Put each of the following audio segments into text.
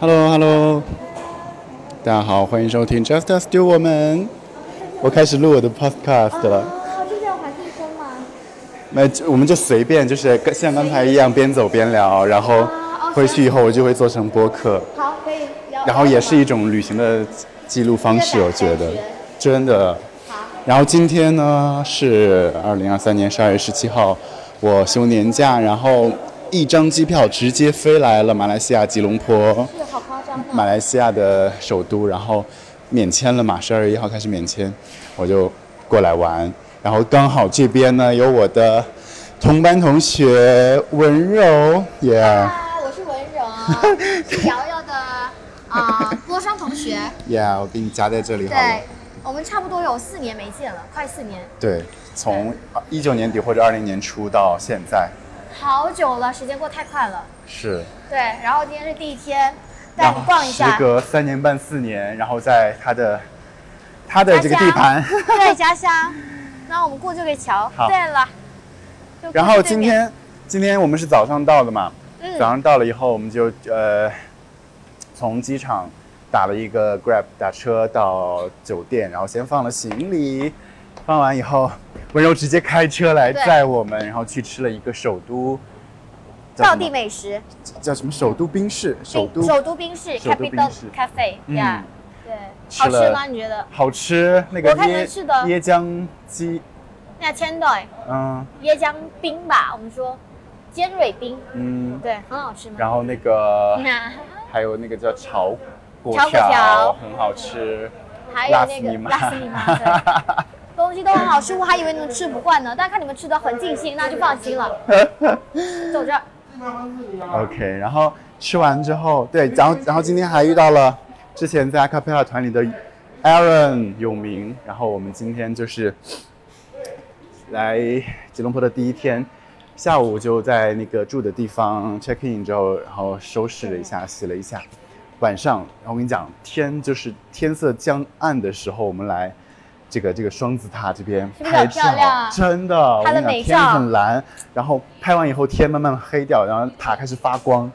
Hello，Hello，大家好，欢迎收听 Just Us Do 我们。我开始录我的 Podcast 了。哦，就这样环境声吗？那我们就随便，就是跟像刚才一样，边走边聊，然后哦回去以后我就会做成播客，好，可以。然后也是一种旅行的记录方式，我觉得真的。好，然后今天呢是二零二三年十二月十七号，我休年假，然后一张机票直接飞来了马来西亚吉隆坡。是好夸张马哦。来西亚的首都，然后免签了嘛，十二月一号开始免签，我就过来玩。然后刚好这边呢有我的同班同学文柔，耶、嗨，我是文柔，是瑶瑶的啊郭双同学。耶，我给你夹在这里好了对。，我们差不多有四年没见了，快四年，对，从一九年底或者二零年初到现在，好久了，时间过太快了。是。对，然后今天是第一天，带你逛一下时。隔三年半四年，然后在他的他的这个地盘。对，家乡。那我们过这个桥。好对了。然后今天今天我们是早上到的嘛，嗯早上到了以后，我们就呃从机场打了一个 Grab 打车到酒店，然后先放了行李，放完以后，温柔直接开车来载我们，然后去吃了一个首都。道地美食，叫什么？首都冰室，首都。首都冰室 Capital Cafe，嗯。呀，对，好吃吗？你觉得？好吃，那个椰椰浆鸡，那千岛嗯。椰浆冰吧，我们说。尖锐冰，嗯，对，很好吃吗？然后那个那还有那个叫炒粿炒粿条。很好吃。还有那个拉丝米玛拉丝米玛，对，东西都很好吃，我还以为你们吃不惯呢，但看你们吃的很尽兴，那就放心了。走着，OK，然后吃完之后，对，然后然后今天还遇到了之前在 a cappella 团里的 Aaron 永明，然后我们今天就是来吉隆坡的第一天，下午就在那个住的地方 check in 之后，然后收拾了一下，洗了一下，晚上，然后我跟你讲，天就是天色将暗的时候，我们来。这个这个双子塔这边拍照真的，我它的美跟你讲，天照。很蓝，然后拍完以后天慢慢黑掉，然后塔开始发光，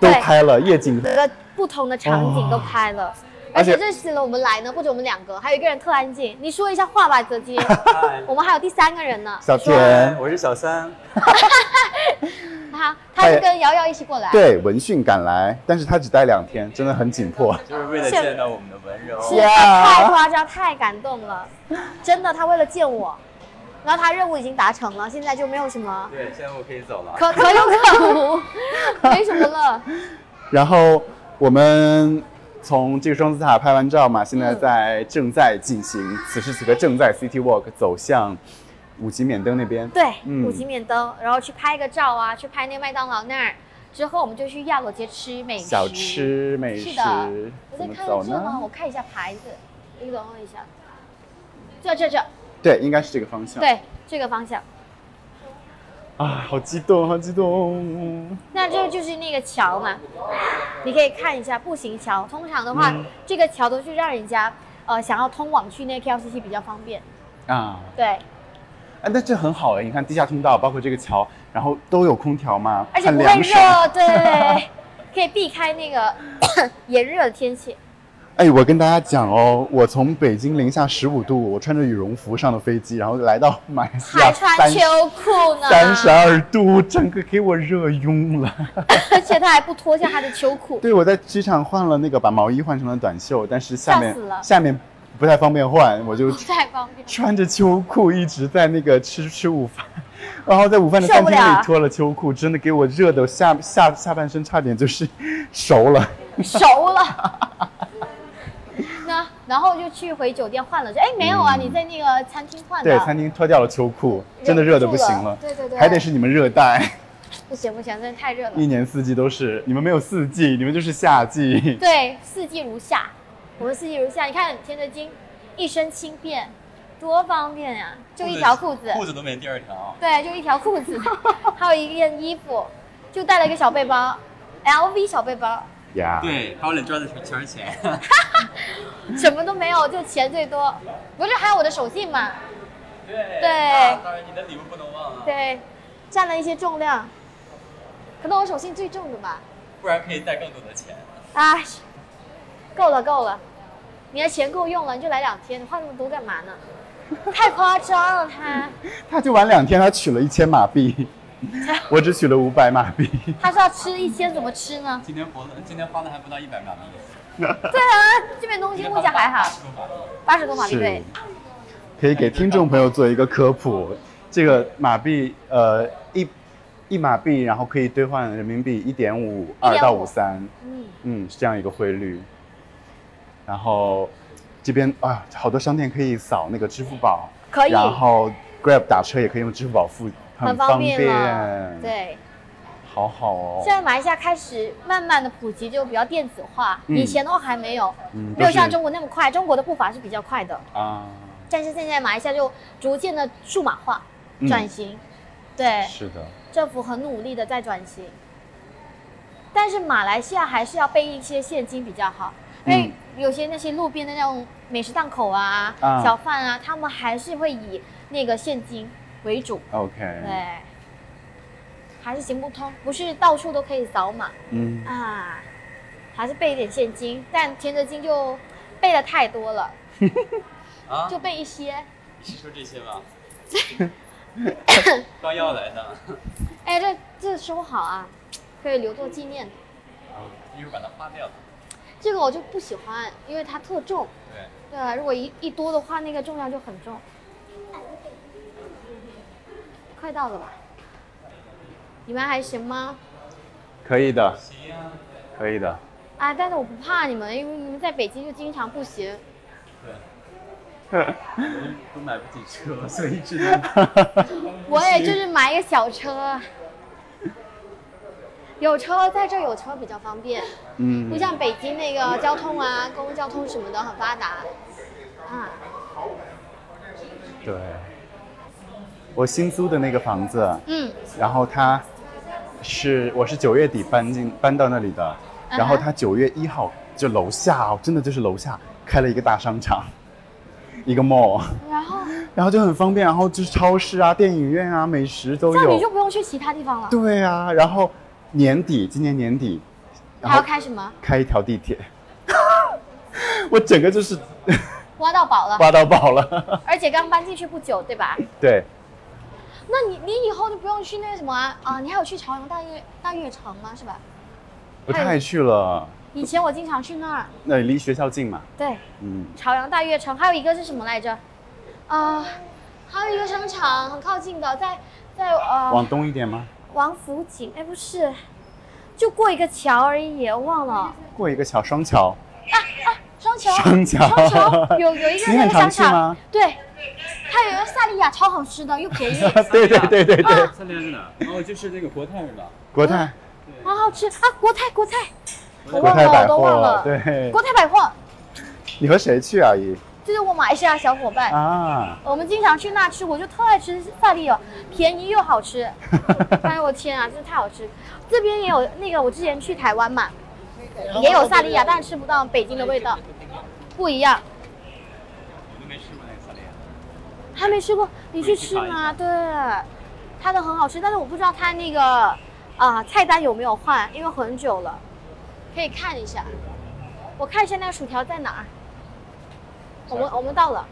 都拍了夜景，每个不同的场景都拍了。而而且认识了，我们来呢，不止我们两个，还有一个人特安静。你说一下话吧，泽基。我们还有第三个人呢。小说田，我是小三。他他是跟瑶瑶一起过来。对闻讯赶来，但是他只待两天，真的很紧迫。就是为了见到我们的温柔。是 Yeah 太夸张，太感动了，真的，他为了见我，然后他任务已经达成了，现在就没有什么对，现在我可以走了。可可有可无，没什么了。然后我们从这个双子塔拍完照嘛，现在在正在进行，此时此刻正在 City Walk 走向五级免灯那边。对，嗯五级免灯，然后去拍个照啊，去拍那个麦当劳那儿，之后我们就去亚罗街吃美食。小吃美食是的，我在看这呢，呢？我看一下牌子，你等我一下，这这这，对，应该是这个方向。对，这个方向。啊，好激动，好激动！那这就是那个桥嘛，你可以看一下步行桥。通常的话，嗯这个桥都是让人家呃想要通往去那个 KLCC 比较方便。啊，对，哎，那这很好哎，你看地下通道，包括这个桥，然后都有空调嘛，很而且不会。热，对，可以避开那个 炎热的天气。哎，我跟大家讲哦，我从北京零下十五度，我穿着羽绒服上的飞机，然后来到马来西亚还穿三秋裤呢，三十二度，整个给我热晕了。而且他还不脱下他的秋裤。对，我在机场换了那个把毛衣换成了短袖，但是下面下面不太方便换，我就不太方便。穿着秋裤一直在那个吃吃午饭，然后在午饭的餐厅里脱了秋裤，真的给我热的下下下半身差点就是熟了。熟了。那然后就去回酒店换了，就哎没有啊，嗯你在那个餐厅换的。对，餐厅脱掉了秋裤，真的热的不行了。对对对，还得是你们热带，不行不行，真的太热了。一年四季都是，你们没有四季，你们就是夏季。对，四季如夏，我们四季如夏。你看田德金，一身轻便，多方便呀、就一条裤子，裤子都没第二条。对，就一条裤子，还有一件衣服，就带了一个小背包，LV 小背包，呀，对，还有脸赚的全是钱。什么都没有，就钱最多。不是还有我的手信吗？对对啊当然你的礼物不能忘啊，对，占了一些重量，可能我手信最重的吧。不然可以带更多的钱。哎，够了够了，你的钱够用了，你就来两天，你花那么多干嘛呢？太夸张了他，他就玩两天，他取了一千马币，我只取了五百马币。他说要吃一千怎么吃呢？今天活的，今天花的还不到一百马币，对啊，这边东西物价还好，八十多马币对。可以给听众朋友做一个科普，这个马币呃一一马币，然后可以兑换人民币一点五二到五三，嗯，嗯，是这样一个汇率。然后这边啊，好多商店可以扫那个支付宝，可以然后 Grab 打车也可以用支付宝付，很方便了。对，好好哦。现在马来西亚开始慢慢的普及，就比较电子化，嗯。以前的话还没有，嗯没有像中国那么快。中国的步伐是比较快的，啊，但是现在马来西亚就逐渐的数码化嗯。转型，对，是的，政府很努力的在转型。但是马来西亚还是要备一些现金比较好，因为有些那些路边的那种美食档口啊、啊。小贩啊，他们还是会以那个现金为主，OK，对，还是行不通，不是到处都可以扫码嗯，啊，还是备一点现金，但田泽金就备的太多了，啊，就备一些。你是说这些吗？刚要来的，哎，这这收好啊，可以留作纪念。一会儿把它花掉。这个我就不喜欢，因为它特重。对，对啊，如果一一多的话，那个重量就很重。快到了吧？你们还行吗？可以的，可以的。啊，但是我不怕你们，因为你们在北京就经常不行。对，都买不起车，所以只能。我也就是买一个小车，有车在这儿有车比较方便，嗯不，像北京那个交通啊，公共交通什么的很发达。啊，对。我新租的那个房子，嗯，然后它是我是九月底搬进搬到那里的，然后它九月一号就楼下哦，真的就是楼下开了一个大商场，一个 mall，然后然后就很方便，然后就是超市啊、电影院啊、美食都有。那你就。不用去其他地方了。对啊，然后年底今年年底，然还要后开什么？开一条地铁，我整个就是挖到宝了，挖到宝了。而且刚搬进去不久，对吧？对，那你你以后就不用去那个什么啊？啊你还有去朝阳大悦大悦城吗？是吧？不太去了，以前我经常去那儿。那离学校近嘛。对，嗯，朝阳大悦城，还有一个是什么来着？啊、还有一个商场很靠近的，在在呃往东一点吗？王府井，哎不是，就过一个桥而已，我忘了。过一个桥，双桥。啊啊双桥，双桥双桥有有一个那个商场吗，对，它有一个萨莉亚超好吃的，又便宜，对对对对对，萨莉亚是哪？哦，就是那个国泰是吧？国泰，好好吃啊！国泰国泰，我国忘了，我泰百货都忘了，。对国。泰百货你和谁去啊？姨？就是我马来西亚小伙伴，啊，我们经常去那吃，我就特爱吃萨莉亚，便宜又好吃。哎呦我天啊，真是太好吃！这边也有那个，我之前去台湾嘛，也有萨莉亚，但是吃不到北京的味道，不一样。我都没吃过那个萨莉亚。还没吃过，你去吃吗？对，它的很好吃，但是我不知道它那个啊、菜单有没有换，因为很久了，可以看一下。我看一下那个薯条在哪儿。我们我们到了，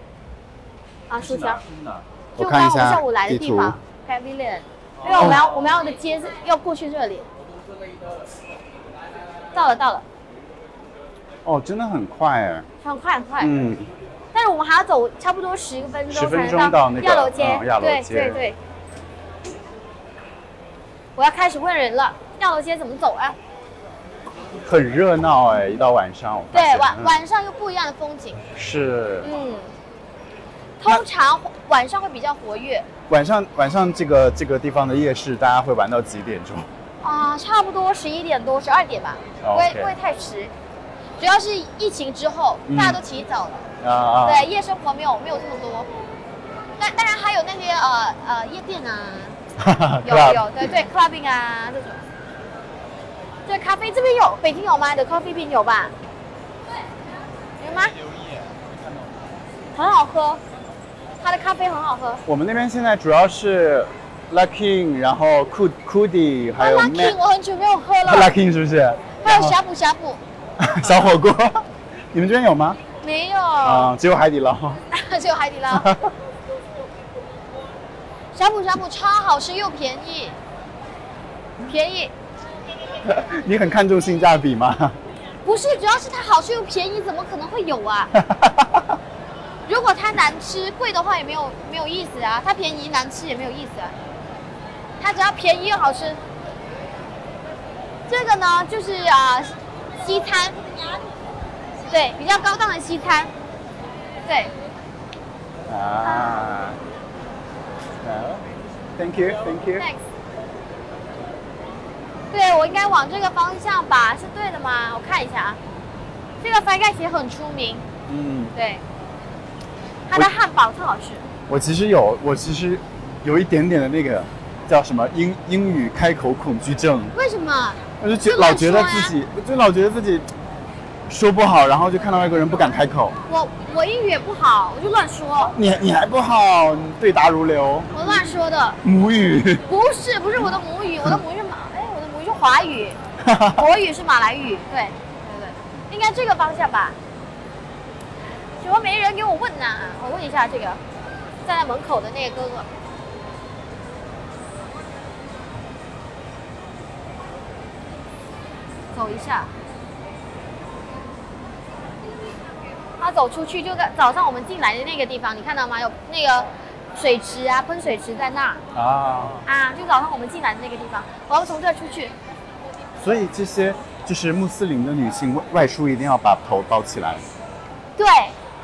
啊，薯条？就刚刚我我看一下下午来的地方 c a v i l i o n 因为我们要我们要的街要过去这里。到了到了，哦，真的很快哎。很快很快。嗯，但是我们还要走差不多十个分钟10分才能钟到那个亚楼街。对街对对。我要开始问人了，亚楼街怎么走啊？很热闹哎，一到晚上对，晚嗯晚上又不一样的风景。是嗯，通常晚上会比较活跃晚上晚上这个这个地方的夜市，大家会玩到几点钟？啊、差不多十一点多、十二点吧，不会不会太迟。主要是疫情之后，嗯大家都起早了，啊啊，对，夜生活没有没有这么多。但当然还有那些呃呃夜店啊，有有对对 clubbing 啊这种。对，咖啡这边有，北京有卖的 coffee bean 有吧？对有吗？很好喝，它的咖啡很好喝。我们那边现在主要是 Luckin，然后 Kud Kudi，还有啊 Lucky 我很久没有喝了，Luckin 是不是？还有呷哺呷哺，小火锅，你们这边有吗？没有，啊，只有海底捞。只有海底捞。呷哺呷哺超好吃又便宜，便宜 你很看重性价比吗？不是，主要是它好吃又便宜，怎么可能会有啊？如果它难吃贵的话也没有没有意思啊，它便宜难吃也没有意思啊。它只要便宜又好吃。这个呢就是啊、西餐，对，比较高档的西餐，对，啊。好，Thank you，Thank you。Thanks。对，我应该往这个方向吧，是对的吗？我看一下啊，这个翻盖鞋很出名，嗯，对，它的汉堡特好吃。我其实有，我其实有一点点的那个叫什么英英语开口恐惧症，为什么？我就觉老觉得自己，我就老觉得自己说不好，然后就看到外国人不敢开口。我我英语也不好，我就乱说，你你还不好，你对答如流，我乱说的。母语。不是不是我的母语，我的母语是马，哎，我的母语是华语，国语是马来语，对对对，应该这个方向吧？怎么没人给我问呢？我问一下这个站在门口的那个哥哥。走一下，他走出去就在早上我们进来的那个地方，你看到吗？有那个水池啊，喷水池在那儿。啊，啊，就早上我们进来的那个地方，我要从这儿出去。所以这些就是穆斯林的女性外外出一定要把头包起来。对，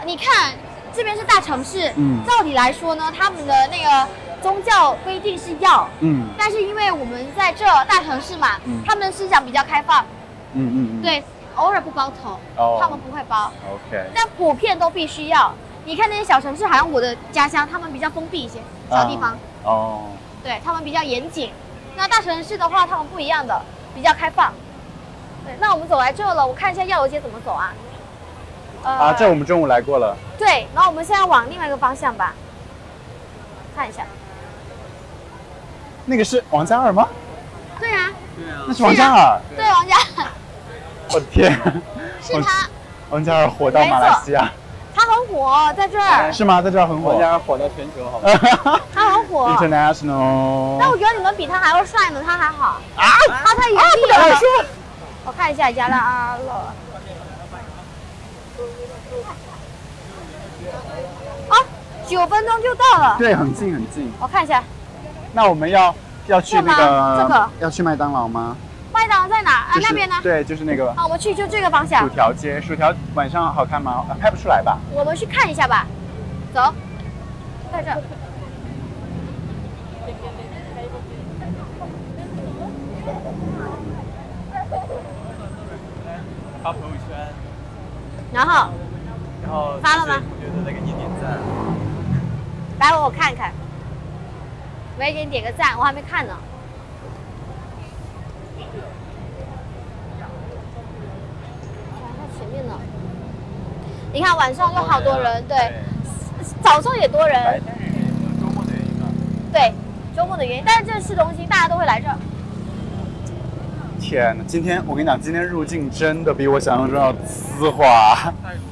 你看这边是大城市，嗯照理来说呢，他们的那个宗教规定是要，嗯但是因为我们在这大城市嘛，嗯他们的思想比较开放，嗯嗯嗯。。对，偶尔不包头，哦他们不会包，OK。但普遍都必须要。你看那些小城市，好像我的家乡，他们比较封闭一些，小地方，哦。对他们比较严谨。那大城市的话，他们不一样的，比较开放。对，那我们走来这了，我看一下药油街怎么走啊？呃啊，这我们中午来过了。对，然后我们现在往另外一个方向吧，看一下。那个是王嘉尔吗？对啊，对啊那，是王嘉尔。对，王嘉，我的天，是他，王嘉尔火到马来西亚他很火，在这儿，是吗？在这儿很火王。嘉尔火到全球，好吗？他很火。International。但我觉得你们比他还要帅呢，他还好。啊，他太严厉了。我看一下加拉阿勒。啊，九分钟就到了。对，很近很近。我看一下，那我们要要去那个要去麦当劳吗？麦当劳在哪？啊，就是那边呢？对，就是那个啊，我们去就这个方向薯。条街。薯条晚上好看吗？啊拍不出来吧？我们去看一下吧。走，在这儿。发朋友圈，然后然后发了吗同学都在给你点赞。来，我看看。我也给你点个赞，我还没看呢。在前面呢。你看晚上有好多人，对，早上也多白人，天人有周末的原因嘛。对，周末的原因。但是这是市中心，大家都会来这儿。天呐，今天我跟你讲，今天入境真的比我想象中要丝滑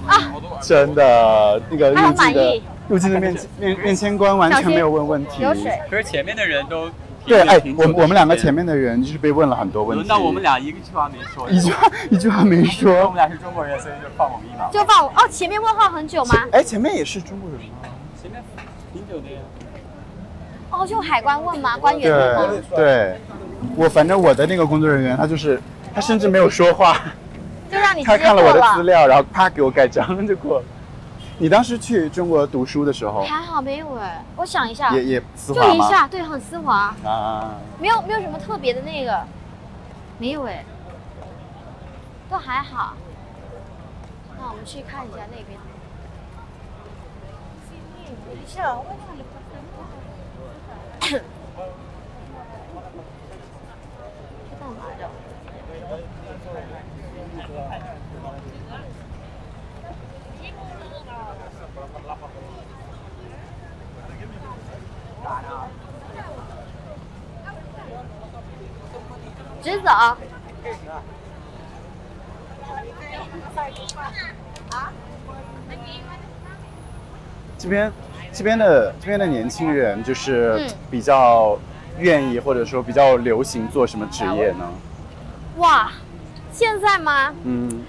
啊，真的那个入境的入境的面面面签官完全没有问问题。有水。可是前面的人都对，哎，我我们两个前面的人就是被问了很多问题。轮到我们俩一个句话没说，一句话 一句话没说我说们。俩是中国人，所以就放我们一马。就放我哦，前面问号很久吗？哎，前面也是中国人吗？前面挺久的呀。哦，就海关问吗？官员问吗？对对，我反正我的那个工作人员他就是他甚至没有说话，就让你他看了我的资料，然后啪给我盖章就过了。你当时去中国读书的时候，还好没有哎，我想一下，也也丝滑吗？就一下，对，很丝滑。啊，没有没有什么特别的那个，没有哎，都还好。那我们去看一下那边。直走。这边这边的这边的年轻人就是嗯比较愿意或者说比较流行做什么职业呢？哇，现在吗？嗯，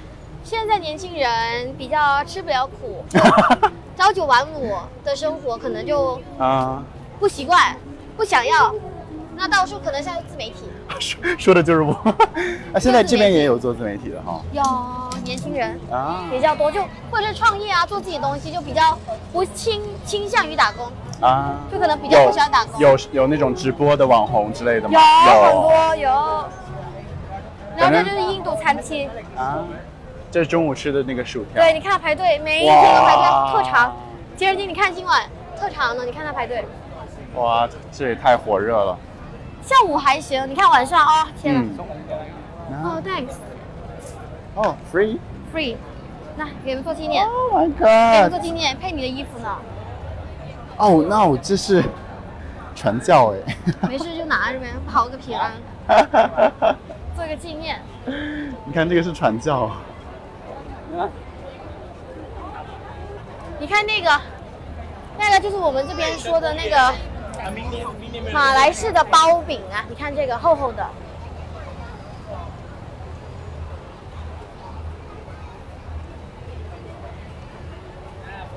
现在年轻人比较吃不了苦，朝九晚五的生活可能就啊，不习惯，不想要。那到时候可能像自媒体，说 说的就是我。啊，现在这边也有做自媒体的哈。有年轻人啊比较多，就或者是创业啊，做自己的东西，就比较不倾倾向于打工，啊，就可能比较不喜欢打工。有有那种直播的网红之类的吗？有很多有，然后这就是印度餐厅，啊，这是中午吃的那个薯条。对，你看他排队，每一天都排哇队，特长。杰尔金，你看今晚特长呢，你看他排队。哇，这也太火热了。下午还行，你看晚上哦，天哪！嗯。哦，thanks 哦，free。free，那给你们做纪念，Oh my 给你们做纪念，配你的衣服呢。哦，那我这是传教哎。没事就拿着呗，保个平安，做个纪念。你看这个是传教。你看那个，那个就是我们这边说的那个马来式的包饼啊，你看这个厚厚的。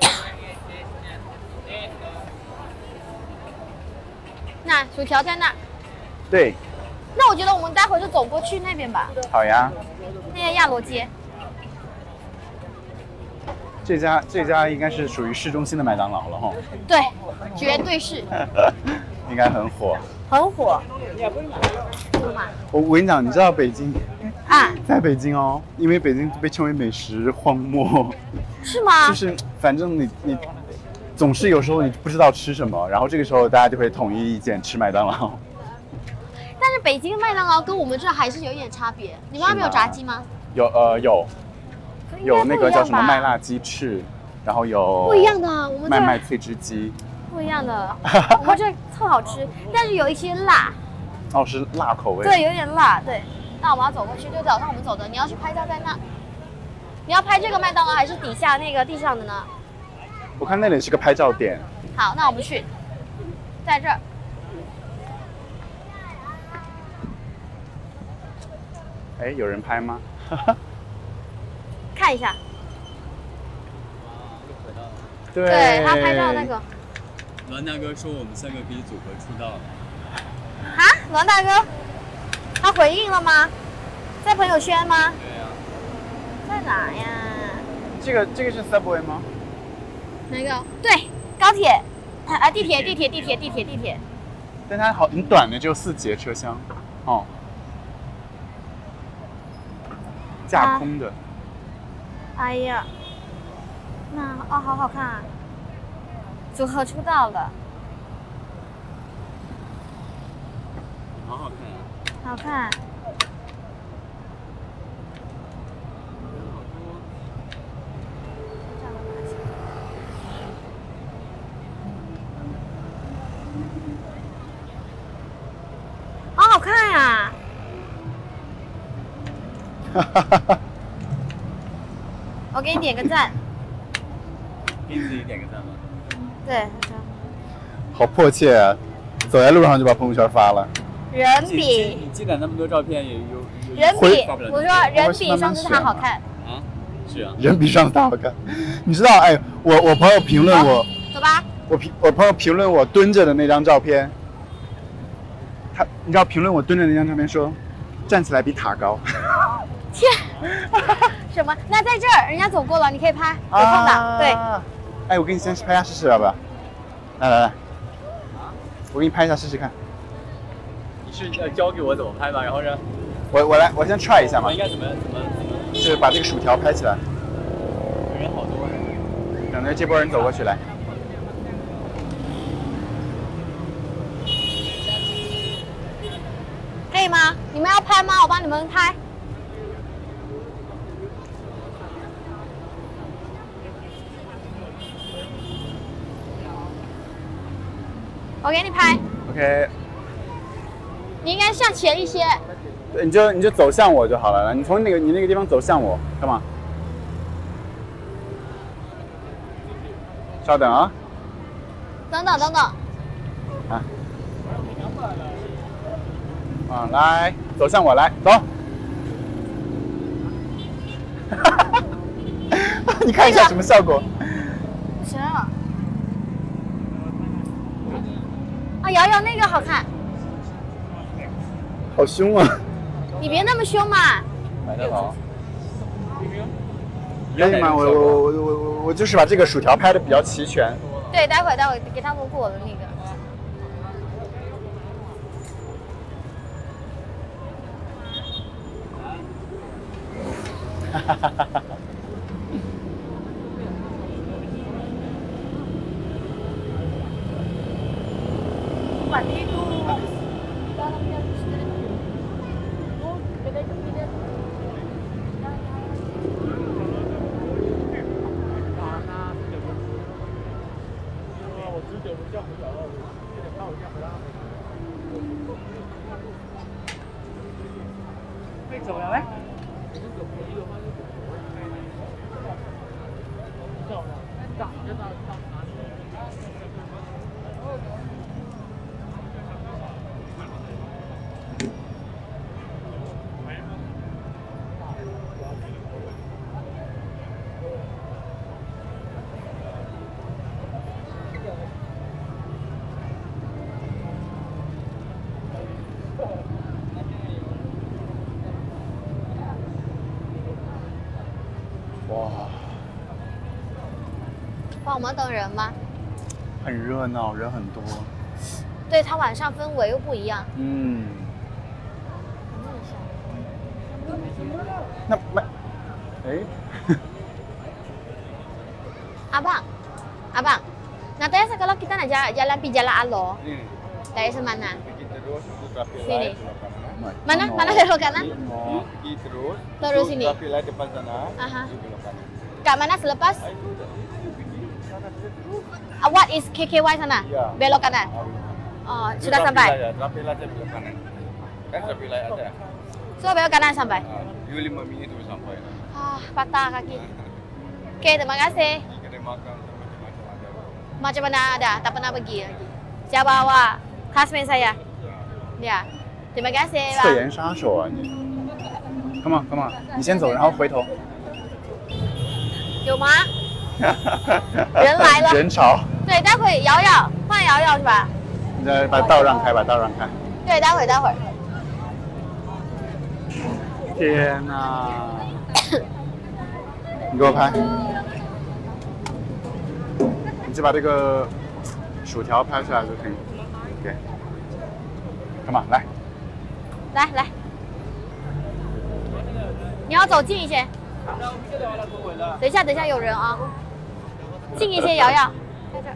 那薯条在那，对，那我觉得我们待会儿就走过去那边吧，好呀。那个亚罗街。这家这家应该是属于市中心的麦当劳了哈，对，绝对是 应该很火。很火。妈我我跟你讲，你知道北京，啊，在北京哦，因为北京被称为美食荒漠，是吗？就是反正你你总是有时候你不知道吃什么，然后这个时候大家就会统一意见吃麦当劳。但是北京麦当劳跟我们这还是有一点差别。你们那边有炸鸡吗？有呃有有那个叫什么吧麦辣鸡翅，然后有不一样的，我们麦麦脆汁鸡，不一样的，我们这特好吃，但是有一些辣，哦是辣口味。对，有点辣，对。那我们要走过去，就早上我们走的，你要去拍照在那。你要拍这个麦当劳还是底下那个地上的呢？我看那里是个拍照点，好，那我们去，在这儿。哎，有人拍吗？看一下，对对他拍照那个栾大哥说我们三个可以组合出道了，啊，栾大哥，他回应了吗？在朋友圈吗？对呀、在哪呀？这个这个是 Subway 吗？哪个？对，高铁啊，地铁，地铁，地铁，地铁，地铁。但它好很短的，只有四节车厢，哦，架空的。哎呀，那哦，好好看啊！组合出道了，好好看啊！好看。好好看呀、我 给你点个赞。给你自己点个赞吧。对，好迫切啊！走在路上就把朋友圈发了。人比你积攒那么多照片，也有有人比，我说人比上次他好看。啊？是啊，人比上次大好看，你知道？哎，我我朋友评论我，走吧，我评我朋友评论我蹲着的那张照片，他你知道评论我蹲着那张照片说，站起来比塔高。天，什么？那在这儿，人家走过了，你可以拍，有空的，对。哎，我给你先拍一下试试，要不要？来来来，我给你拍一下试试看。你是要教给我怎么拍吗？然后呢，我我来，我先 try 一下嘛我应，该怎么怎么怎么？就是把这个薯条拍起来，人好多。等着这波人走过去来。可以吗？你们要拍吗？我帮你们拍。我给你拍。OK。你应该向前一些。对，你就你就走向我就好了。你从那个你那个地方走向我，干嘛？稍等啊。等等等等。啊。啊，来，走向我来，走。你看一下什么效果？行、那。瑶瑶那个好看，好凶啊！你别那么凶嘛。买得好。可以吗？我我我我我我就是把这个薯条拍的比较齐全。对，待会待会给他们过的那个。哈哈哈哈哈。哇，们等人吗？很热闹，人很多。对，它晚上氛围又不一样。嗯。那没，哎， Abang, abang. Natanya kalau kita nak jalan, jalan pi jalan Alo, Ini. dari semana? Pergi terus untuk traffic Sini. light belok kanan. Mana? Mana belok kanan? Mau pergi terus. Terus untuk sini. Traffic light depan sana. Aha. pergi belok kanan. Kat mana selepas? sana saja terus. Ah, What is KKY sana? Ya. Belok kanan. Ah, Oh, itu sudah traffic sampai. light ya, Traffic light dia belok kanan. Kan traffic light ada. So belok kanan sampai. Ah, you lima minit tu sampai. Ah, patah kaki. Okay, terima kasih. Pergi kedai makan macam-macam ada. Macam mana ada? Tak pernah pergi lagi. Saya bawa classmate saya. Ya. Terima kasih, 侧 bang. 颜杀手啊你！Come on come on，你先走，然后回头。有吗？ 人来了人潮，对，待会瑶瑶换瑶瑶是吧？你再把道让开，把道让开。对，待会待会。天哪！你给我拍，你就把这个薯条拍出来就可以。给，Come on，来，来来，你要走近一些。等一下，等一下，有人啊！近一些，瑶瑶。在这儿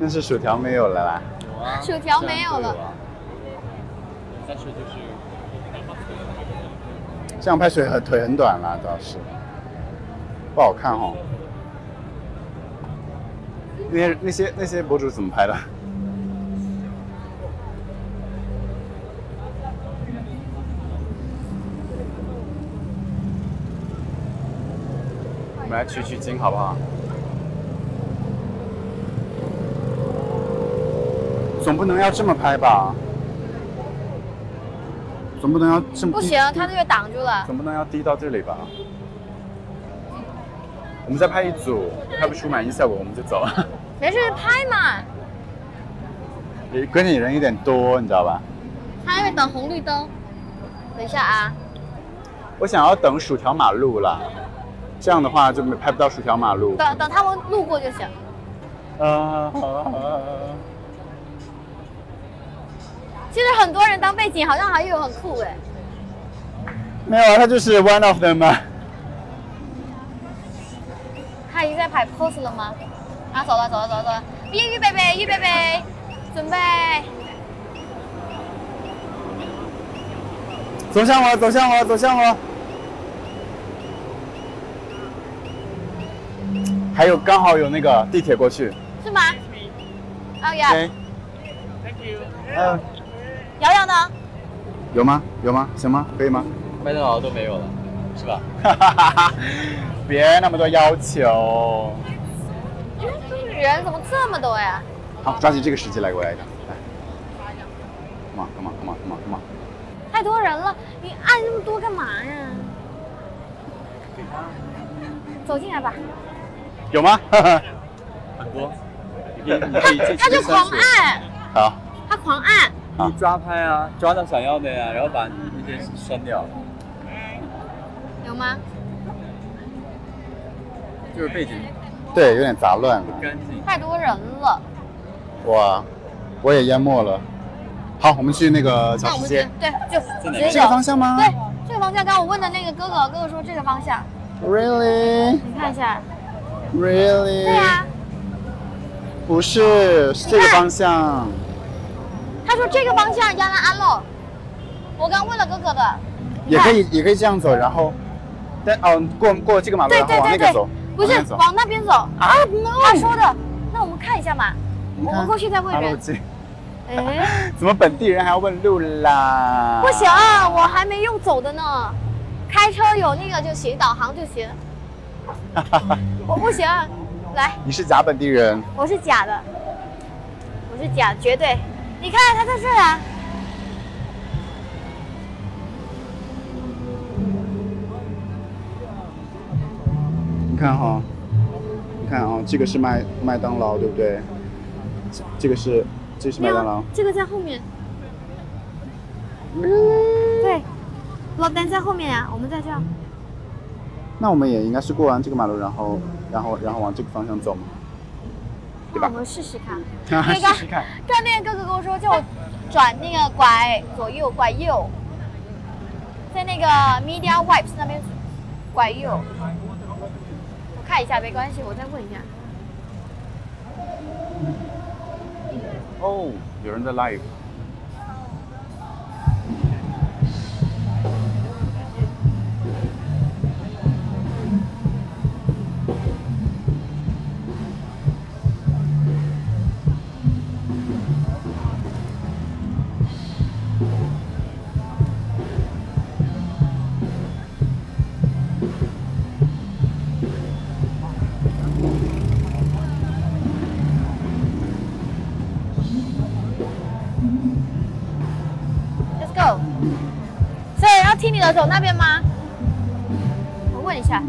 但是薯条没有了啦。有啊。薯条没有了。但是就是这样拍水很腿很短啦，主要是不好看哦。那些那些那些博主怎么拍的？们来取取经好不好？总不能要这么拍吧？总不能要这么低不行，他这个挡住了。总不能要低到这里吧？我们再拍一组，拍不出满意效果我们就走。没事，拍嘛。也跟你人有点多，你知道吧？他因为等红绿灯。等一下啊，我想要等薯条马路啦，这样的话就没拍不到薯条马路。等等他们路过就行。啊，其实很多人当背景好像还有很酷哎。没有啊，他就是 one of them 啊。他已经在拍 pose 了吗？啊，走了走了走了走了，预预备备预备备，准备。走向我，走向我，走向我。还有刚好有那个地铁过去。是吗？哦呀，OK。嗯，瑶瑶呢？有吗？有吗？行吗？可以吗？麦当劳都没有了，是吧？哈哈哈哈！别那么多要求。人怎么这么多呀？好，抓紧这个时机来给我来一张。来，come on，come on，come on，come on，come on。太多人了，你按那么多干嘛呀？走进来吧。有吗？很多，你可以你可以这他就狂按，好，他狂按。好你抓拍啊，抓到想要的呀，然后把你那些删掉，有吗？就是背景对，有点杂乱了。干净。太多人了。哇，我也淹没了。好，我们去那个那我们小吃街。对，就直接这个走。方向吗？对，这个方向。刚刚我问的那个哥哥，哥哥说这个方向，Really? 你看一下。Really? 对啊，不是，是这个方向。他说这个方向亚兰安喽。我刚问了哥哥的。也可。以，也可以这样走，然后，但哦，过过这个马路，对然后对对对往那个走，，不是往那边走。啊他说的。那我们看一下嘛。我们过去再问人。哎，怎么本地人还要问路啦？不行，啊我还没用走的呢。开车有那个就行，导航就行。我不行，来，你是假本地人，我是假的，我是假，绝对。你看他在这儿啊，你看哈，你看啊，这个是麦麦当劳，对不对？这这个是这是麦当劳，，这个在后面。对，老丹在后面呀、我们在这儿。那我们也应该是过完这个马路，然后然后然后往这个方向走嘛，对吧我们试试看。那个试试看。刚那个哥哥跟我说，叫我转那个拐左右拐右，在那个 Media Wipes 那边拐右。我看一下，没关系，我再问一下。哦，有人在 live。走那边吗？我问一下。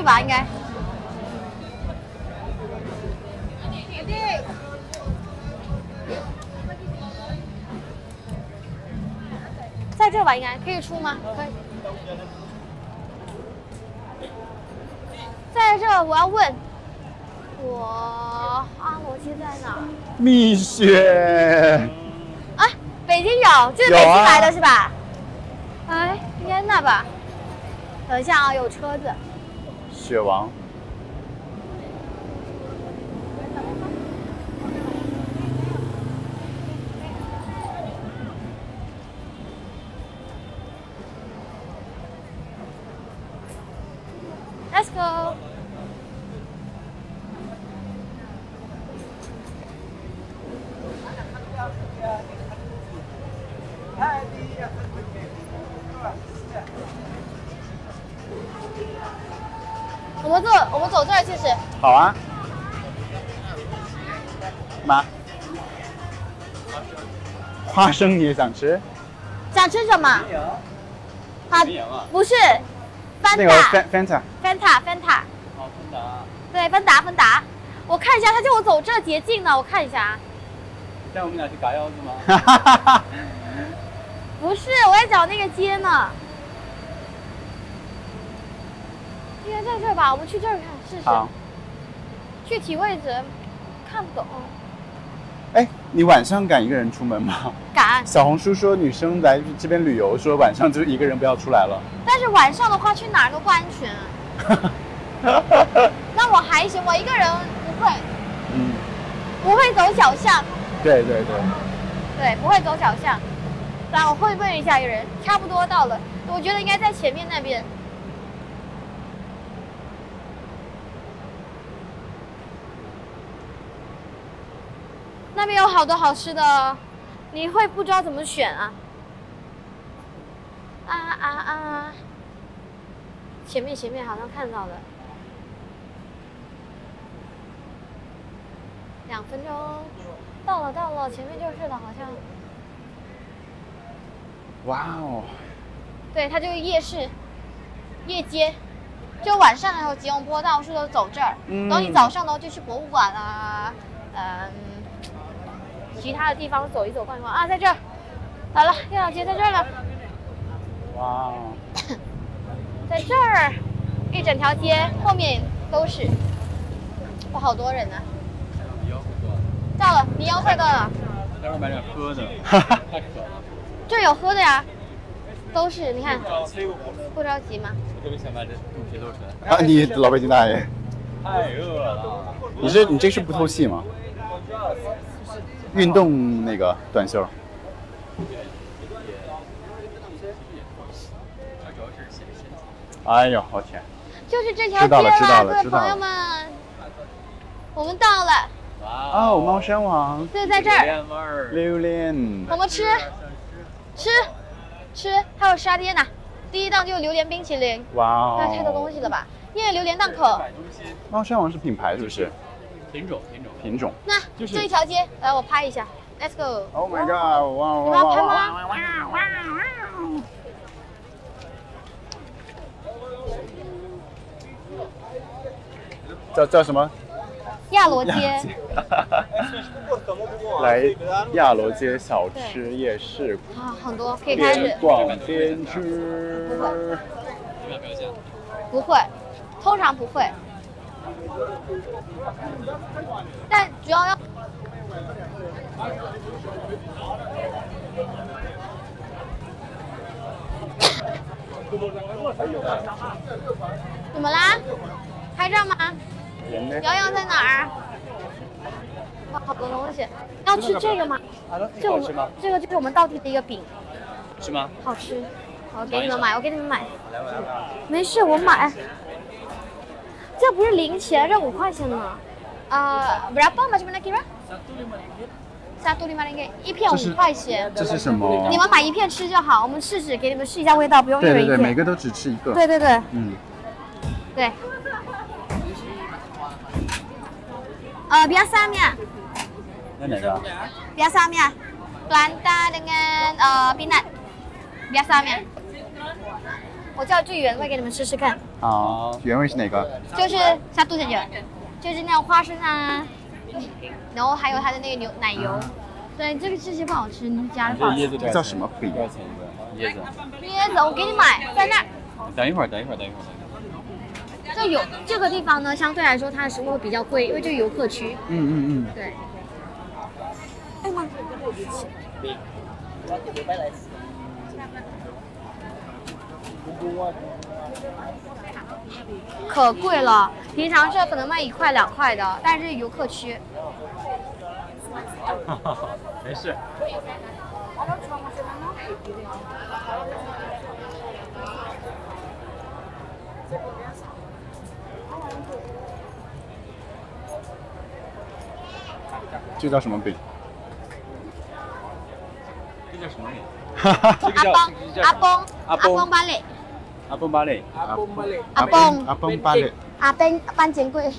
去吧，应该。在这吧，应该可以出吗？可以。在这，我要问，我阿罗街在哪儿？蜜雪，啊，北京有，就是北京来的是吧？哎，应该那吧。等一下啊，有车子。雪王，们走，我们走这儿试试。好啊。妈，花生你也想吃？想吃什么？啊不是，芬那个达，Fan Fanta，芬塔，芬塔，好芬达，对，芬达，芬达。我看一下，他叫我走这捷径呢，我看一下啊。带我们俩去嘎腰子吗？哈哈哈哈。不是，我在找那个街呢。应该在这儿吧？我们去这儿看试试。好，具体位置看不懂。哎，你晚上敢一个人出门吗？敢，小红书说女生来这边旅游，说晚上就一个人不要出来了。但是晚上的话去哪儿都不安全。那我还行，我一个人不会，嗯，不会走小巷，对对对。对，不会走小巷。然后我会问一下一个人，差不多到了，我觉得应该在前面那边。边有好多好吃的哦，你会不知道怎么选啊？啊啊啊！前面前面好像看到了，两分钟，到了到了，前面就是了，好像。哇哦，对，它就是夜市、夜街，就晚上的时候吉隆坡到处都走这儿，嗯等你早上呢就去博物馆啊，嗯，其他的地方走一走、逛一逛啊，在这儿，好了，电脑街在这儿了，哇哦，在这儿，一整条街后面都是，哇，好多人呢、比较不错。到了，你要快到了，待会儿买点喝的，太渴了。这有喝的呀，都是，你看，不着急吗。特别想把这肚皮露出来，啊，你老北京大爷，太饿了。你这你这是不透气吗？运动那个短袖。哎呦，好甜！就是这条知道街了知道了各位知道了朋友们，我们到了，哇哦，猫山王，就在这儿。榴莲，我们吃吃吃，还有沙爹呢。第一档就是榴莲冰淇淋，哇哦那太多东哦，西了吧？因为榴莲档口。猫山王是品牌是不是？品种品种。品种。那就是这一条街，来我拍一下，Let's go。Oh my god！哇你哇们要拍哇哇！吗？叫叫什么？亚罗街，来亚罗街小吃夜市，啊，很多可以开始。边逛边吃。不会，通常不会。但主要要。怎么啦？拍照吗？瑶瑶在哪儿？哇，好多东西。要吃这个吗？这我们这个就是我们当地的一个饼，是吗？好吃。我给你们买，我给你们买。没事，我买。这不是零钱，这五块钱吗。啊、berapa macam mana kira？satu lima ringgit，一片五块钱。这是什么你？们买一片吃就好，我们试试，给你们试一下味道，不用一片对对对。每个都只吃一个。对对对嗯，对。呃，biasanya 那哪个？biasanya planta dengan 呃 peanut biasanya。我叫最原味给你们试试看，哦，原味是哪个？就是 satu saja，就是那种花生啊，然后还有它的那个牛奶油。对，这个这些不好吃，你加的不好吃。这椰子叫什么饼？椰子。椰子我给你买，在那儿。等一会儿，等一会儿，等一会儿。这有这个地方呢，相对来说它的食物会比较贵，因为这是游客区。嗯嗯嗯。对。哎妈！可贵了，平常这可能卖一块两块的，但是这是游客区。没事。这叫什么饼？这叫什么饼？阿邦这个叫阿邦阿阿邦邦巴雷阿邦巴雷。阿崩阿崩阿崩巴列。啊班班钱贵，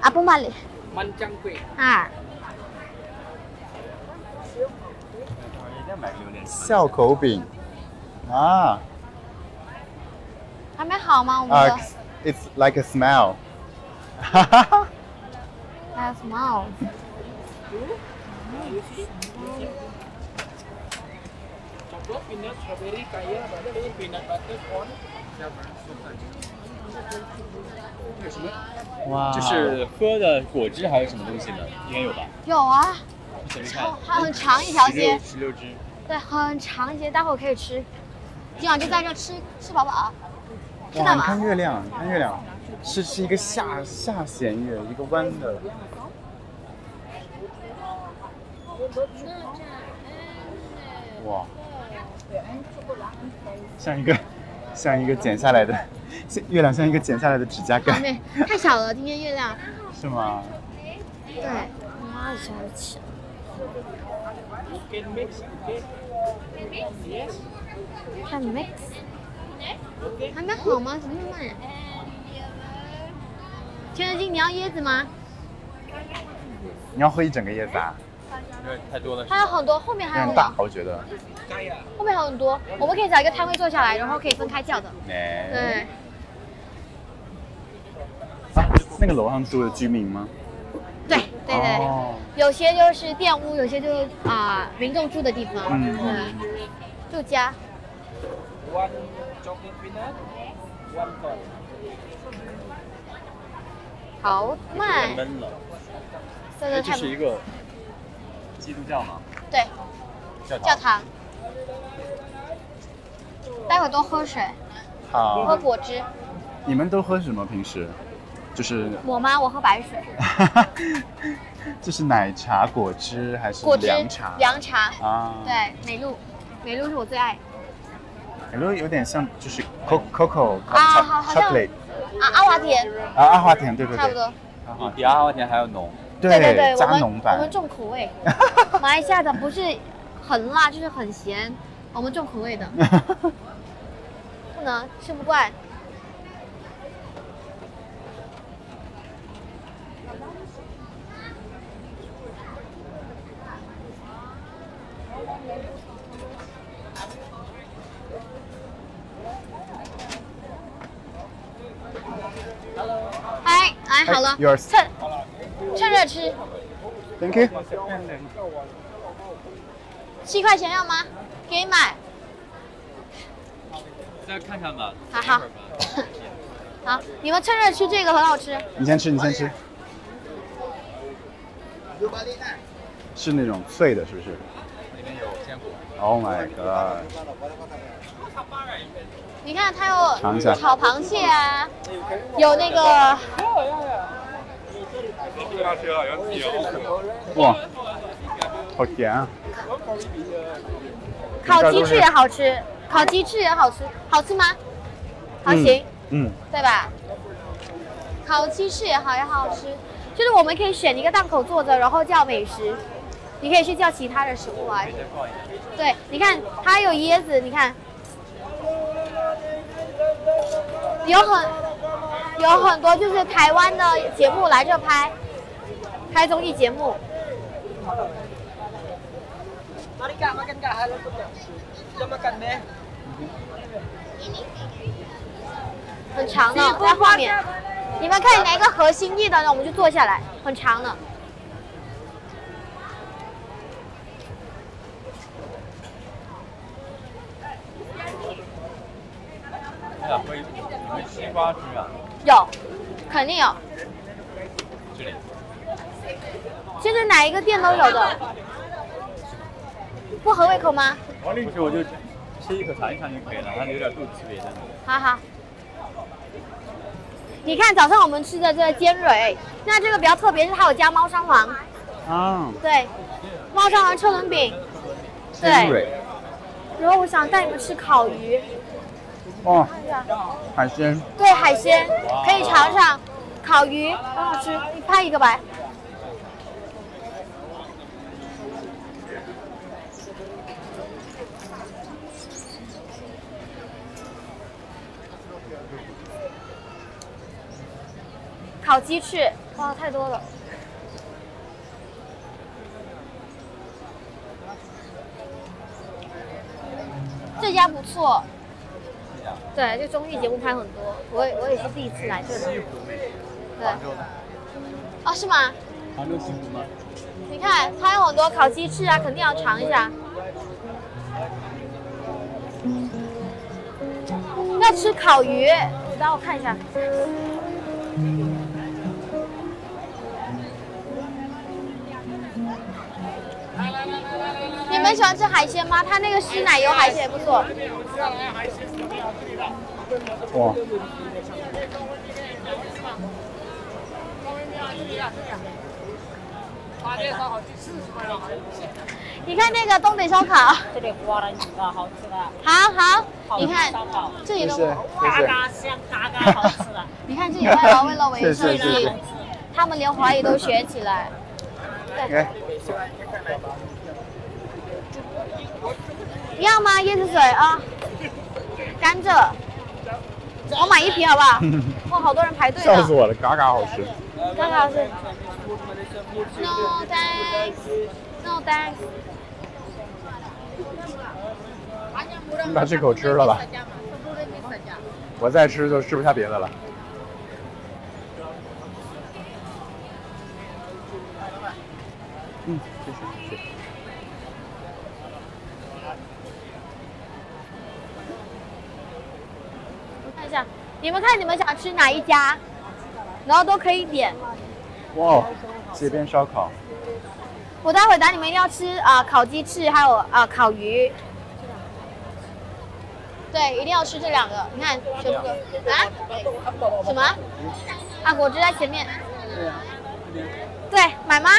啊不买哩满江贵，啊。笑口饼。啊。还没好吗？我们，It's like a smell 哈哈哈。还有什么？Chocolate peanut strawberry kaya butter peanut butter corn。哇，就是喝的果汁还是什么东西呢？应该有吧？有啊，很长一条街，十六只。对，很长一街，待会儿可以吃。今晚就在这吃吃饱饱，吃哇，到你看？月亮，你看月亮，是是一个下下弦月，一个弯的。哇，像一个像一个剪下来的，像月亮像一个剪下来的指甲盖，太小了，今天月亮。是吗？对，妈一下就起了。Can mix, 还没好吗？怎么那么慢呀？千德金，你要椰子吗？你要喝一整个椰子啊？因为太多了。还有很多，后面还有呢有点大，我觉得。后面还有很多。我们可以找一个摊位坐下来，然后可以分开叫的。哎。对，啊，那个楼上住的居民吗？对对对，哦有些就是店屋，有些就是啊、民众住的地方。嗯对，住家。One chocolate peanut, one corn。好慢，闷了。真的太慢。这是一个基督教吗？对，教教。堂。待会儿多喝水，好喝，果汁。你们都喝什么？平时？就是，我吗？我喝白水。就是奶茶、果汁还是果汁凉茶？凉茶。啊，，对，美露，美露是我最爱。美露有点像就是 co coco 啊好好像啊，阿华田，啊，阿华田，对对对，差不多。阿华比阿华田还要浓。对对对，我们我们。重口味。马来西亚的不是很辣，就是很咸，我们重口味的，不能吃不惯。哎哎，好了趁趁热吃，Thank you。七块钱要吗？给你买。再看看吧。好好 好，你们趁热吃这个很好吃。你先吃，你先吃。是那种脆的，是不是里面有坚果。？Oh my god！你看它有炒螃蟹啊，有那个哇，好甜啊！烤鸡翅也好吃，烤鸡翅也好吃，好吃吗？好行，嗯，对吧？烤鸡翅也好也好吃，就是我们可以选一个档口坐着，然后叫美食，你可以去叫其他的食物来。对，你看它有椰子，你看，有很有很多就是台湾的节目来这拍，拍综艺节目。很长的，在后面。你们看哪个合心意的呢？我们就坐下来，很长的。有没有西瓜汁啊？有，肯定有。这里。其实哪一个店都有的。不合胃口吗？不是，我就吃一口尝一尝就可以了，它有点肚子别的。好好。你看早上我们吃的这个尖蕊，那这个比较特别，是它有加猫山王，啊，对，猫山王车轮饼，对。尖蕊，然后我想带你们吃烤鱼，哦，看一下，海鲜，对，海鲜。可以尝尝，烤鱼。很好吃，你拍一个吧。烤鸡翅，哇，太多了。这家不错，对，就综艺节目拍很多，我也我也是第一次来这里。对，哦，是吗？杭州西湖吗？你看，他有很多烤鸡翅啊，肯定要尝一下。要吃烤鱼，你等我看一下。你们喜欢吃海鲜吗？它那个湿奶油海鲜也不错。哇，你看那个东北烧烤，这里花了几个好吃的，好好，你看，这里的，谢谢谢谢。嘎嘎香，嘎嘎好吃的。你看这里外劳为了维谢生谢谢谢计，他们连华语都学起来。哎，要吗？椰子水啊，甘蔗，我买一瓶好不好？哇，好多人排队呢。笑死我了，嘎嘎好吃。刚好吃。No thanks, no thanks。你把这口吃了吧，我再吃就吃不下别的了。你们看你们想吃哪一家，然后都可以点。哇，哦街边烧烤，我待会打你们要吃啊、烤鸡翅，还有啊、烤鱼。对，一定要吃这两个。你看，全部都啊？什么？啊，果汁在前面。对，买吗？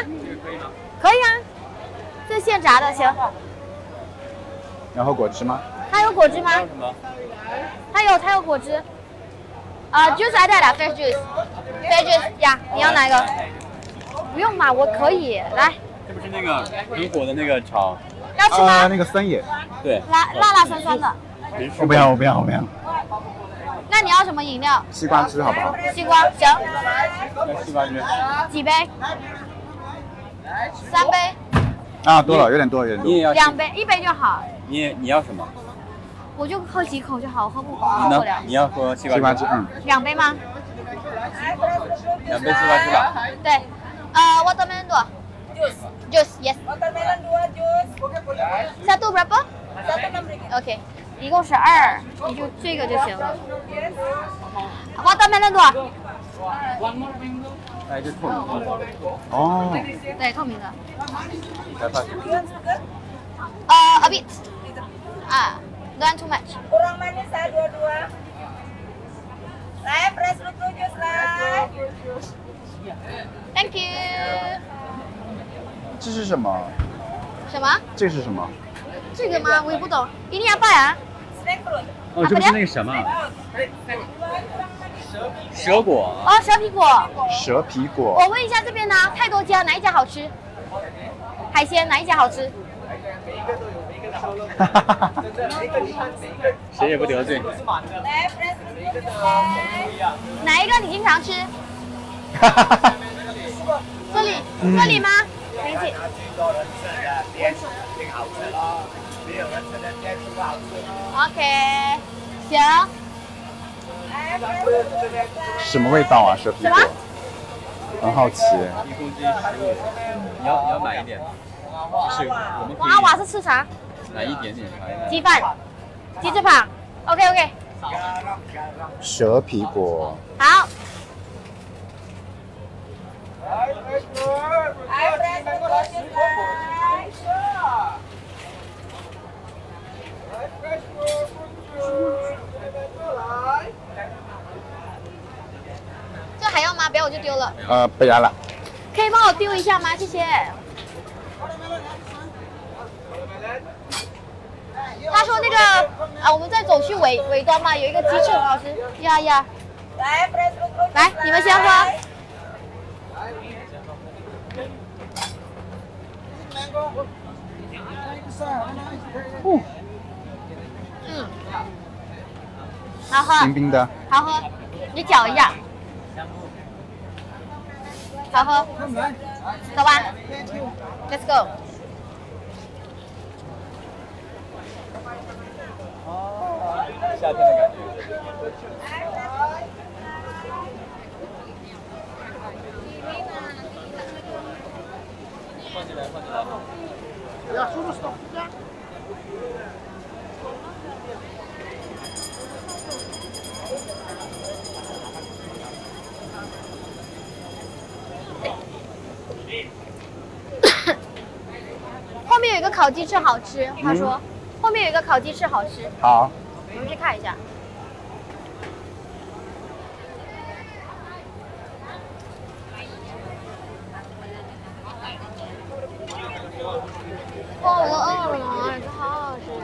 可以啊，这现炸的，行。然后果汁吗？它有果汁吗？它有，它有果汁。啊、j u i c e 来带了，fresh juice，fresh juice 呀，你要哪一个？不用嘛，我可以。来，这不是那个很火的那个炒？要吃吗？啊，那个酸野，对，辣辣辣酸酸的。没我不要，我不要，我不要。那你要什么饮料？西瓜汁好不好？西瓜行，要西瓜汁。几杯？三杯，啊，多了，有点多，有点多。你也要？两杯，一杯就好。你也你要什么？我就喝几口就好，我喝不你呢喝不了？。你要喝西瓜汁，嗯，两杯吗？两杯西瓜汁吧。对，呃，watermelon 多。Juice, yes. Watermelon jus. Satu berapa? Satu enam ringgit. OK，一共是二，你就这个就行了。watermelon 多，哎，这透明的，哦，对，透明的。呃，a bit，啊 Too much. 阿，我阿朋友，谢谢。Thank you. 这是什么？什么？这是什么？这个吗？我也不懂。这是什么？哦，就是那个什么？蛇皮蛇果。哦，蛇皮果。蛇皮果。我问一下这边呢？太多家，哪一家好吃？海鲜哪一家好吃？谁也不得罪。哪一个你经常吃？这里，这里吗？没进。OK，行。什么味道啊？蛇皮什么？很好奇。一公斤十五，你要你要买一点，是我们可我阿瓦以是吃啥？买一点点尝一下。鸡饭，鸡翅膀。OK OK，蛇皮果，好。Fruit jus lai. 这还要吗？不要我就丢了。呃，不要了。可以帮我丢一下吗？谢谢。他说那个啊，我们在走去尾尾端嘛，有一个鸡翅很好吃呀呀。Jus 来，你们先喝。lai. 嗯，好喝冰，冰的。好喝。你搅一下。好喝。走吧，Let's go。夏天的感觉。放进来，放进来。后面有一个烤鸡翅好吃，他说、后面有一个烤鸡翅好吃，好，我们去看一下。哇，我都饿了，这好好吃呀、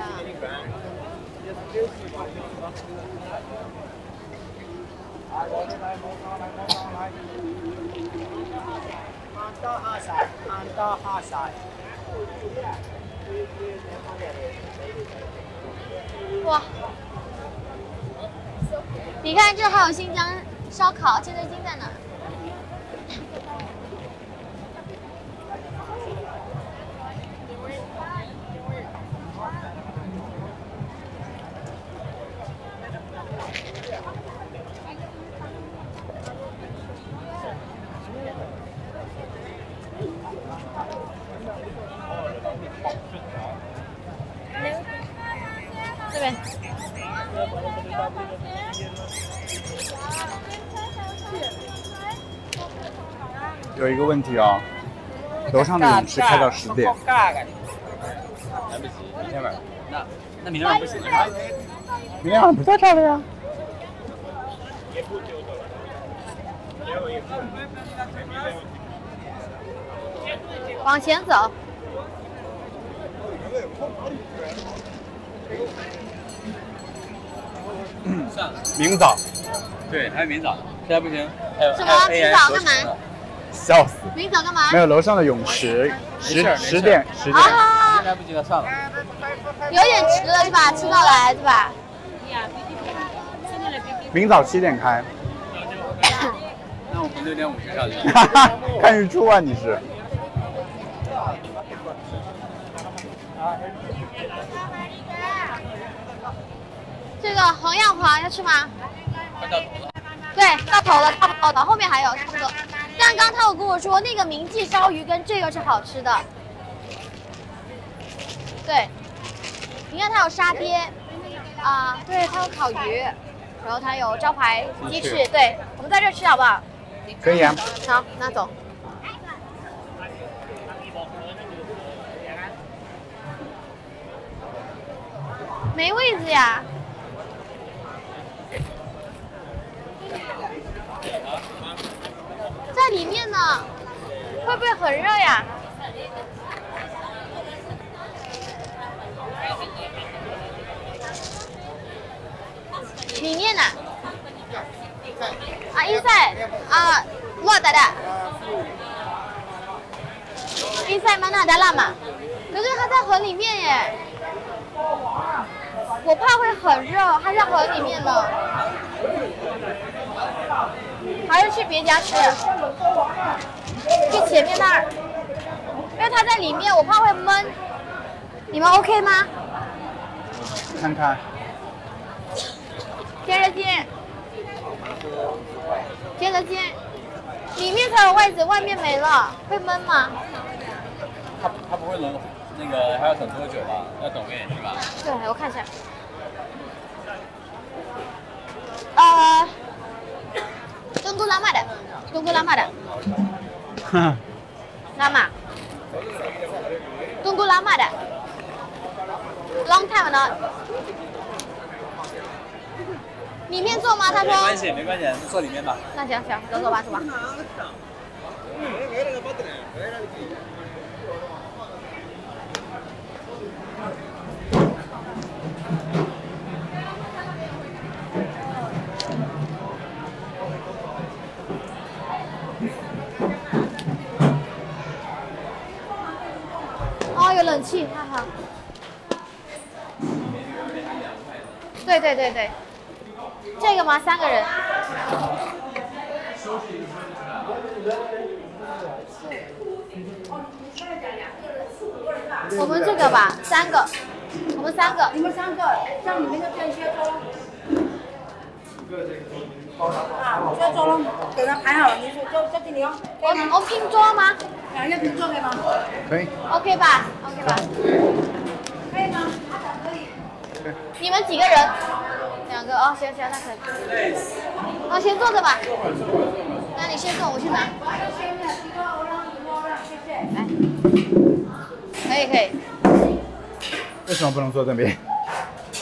哇！你看这还有新疆烧烤，现在有一个问题哦，楼上的泳池开到十点，来不及，明天晚上。那那明天晚上不行了。明天晚上不在这儿了呀。往前走。算了，明早，对，还有明早，现在不行。还有什么明早干嘛笑死！明早干嘛没？有楼上的泳池，十十点十点，啊现，在不及了，算了。有点迟了是吧？迟到来对吧？明早七点开。那我们六点五十上去。看日出啊，你是？这个红样黄要去吗？对到头了。对，到头了，差不多了，后面还有差不多。但刚他有跟我说，那个明记烧鱼跟这个是好吃的。对，你看它有沙爹，啊，对，它有烤鱼，然后它有招牌鸡翅，对，我们在这吃好不好？可以啊。好，那走。没位子呀。在里面呢，会不会很热呀？里面呢？啊，一赛啊，落达的。一赛曼纳达拉嘛，可是他在河里面耶，我怕会很热，他在河里面呢。还是去别家吃，去前面那儿，因为它在里面，我怕会闷。你们 OK 吗？看看，接着进，接着进，里面才有位置，外面没了，会闷吗？他他不会冷，那个还要等多久吧？要等个眼是吧？对，我看一下。呃，中国拉玛的，中国拉玛的，哼，拉玛，中国拉玛的，long time 呢？里面坐吗？他说。没关系，没关系，坐里面吧。那行行，走走吧，走吧。哦，冷气，哈哈。对对对对，这个吗？三个人。我们这个吧，三个，我们三个。你们三个，让你们的这些都。啊，这桌给他排好了，你说就就给你哦。我我拼桌吗两个拼桌可以吗？可以。？OK 吧？OK 吧？可以吗？可以。你们几个人？两个哦，行行，那可以。哦，先坐着吧。那你先坐，我去拿。来，可以可以。为什么不能坐这边？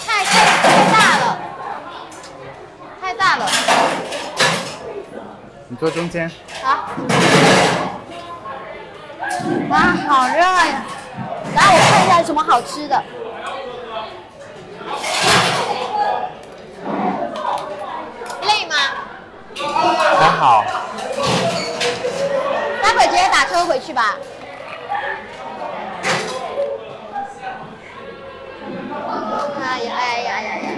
太太太大了，太大了。你坐中间。好。哇，好热呀！来，我看一下有什么好吃的。累吗？还好。待会直接打车回去吧。哎呀哎呀呀呀！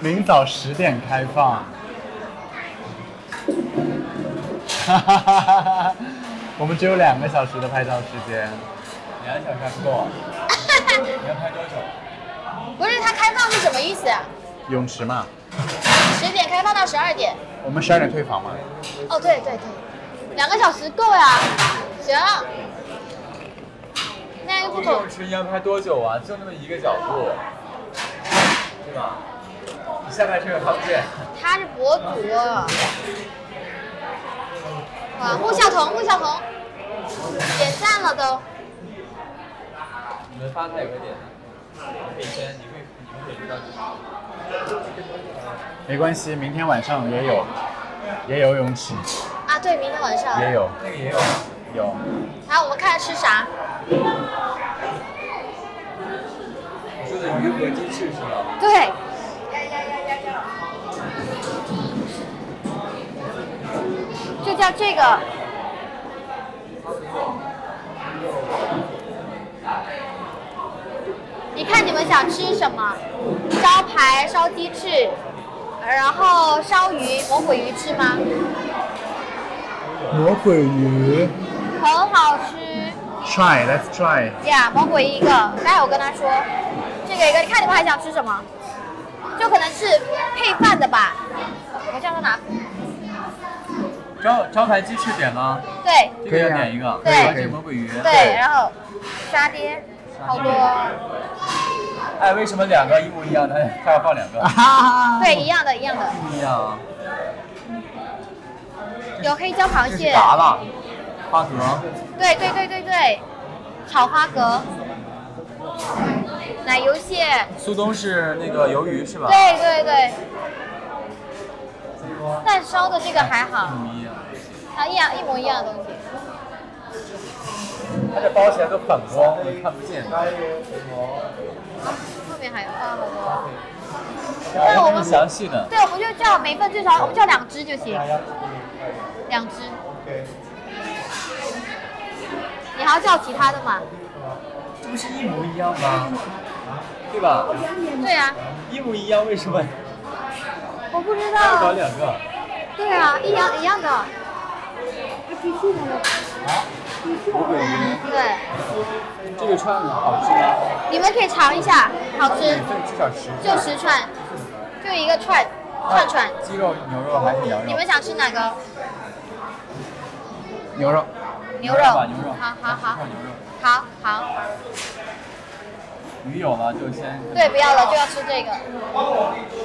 明早十点开放。哈哈哈哈哈！我们只有两个小时的拍照时间。两个小时还不够，你要拍多久？不是，它开放是什么意思啊？泳池嘛，十点开放到十二点。我们十二点退房嘛。哦，对对对，两个小时够呀。行。那又不同泳，池你要拍多久啊？就那么一个角度，对吧？你下拍车也看不见。他是博主。哇，穆晓彤，穆晓彤，点赞了都。你们发他也会点的，可以先，你会你们。没关系，明天晚上也有，也有泳池，啊，对，明天晚上。也有那个也有，有。好，我们看吃啥？你说的鱼和鸡翅是吧？对。就叫这个。你看你们想吃什么？招牌、烧鸡翅，然后烧鱼、魔鬼鱼吃吗？魔鬼鱼很好吃。，try，let's try。呀魔鬼一个，待会我跟他说，这个一个，你看你们还想吃什么？就可能是配饭的吧。我叫他拿。招招牌鸡翅点吗，对这个要点一个，对而且魔鬼鱼。对，然后沙爹，好多。哎，为什么两个一模一样？他 他要放两个，对，一样的，一样的。不一样啊？有黑椒螃这是蟹，炸了，花蛤。对对对对对，炒花蛤，奶油蟹，苏东是那个鱿鱼是吧？对对对。蛋烧的这个还好。它一样一模一样的东西。它这包起来都反光，你看不见。后面还有啊，好多。那我们详细的。对，我们就叫每份最少我们叫两只就行，两只。你还要叫其他的吗？这不是一模一样吗？对吧？对啊，一模一样，为什么我不知要搞道。两个？对啊，一样一样的。魔鬼鱼，对，这个串好吃吗？你们可以尝一下，好吃少十就。十串，就一个串串串。鸡肉、牛肉还是羊肉？你们想吃哪个？牛肉，牛肉。牛肉。好好好牛肉。好好。鱼有了就先。对，不要了，就要吃这个。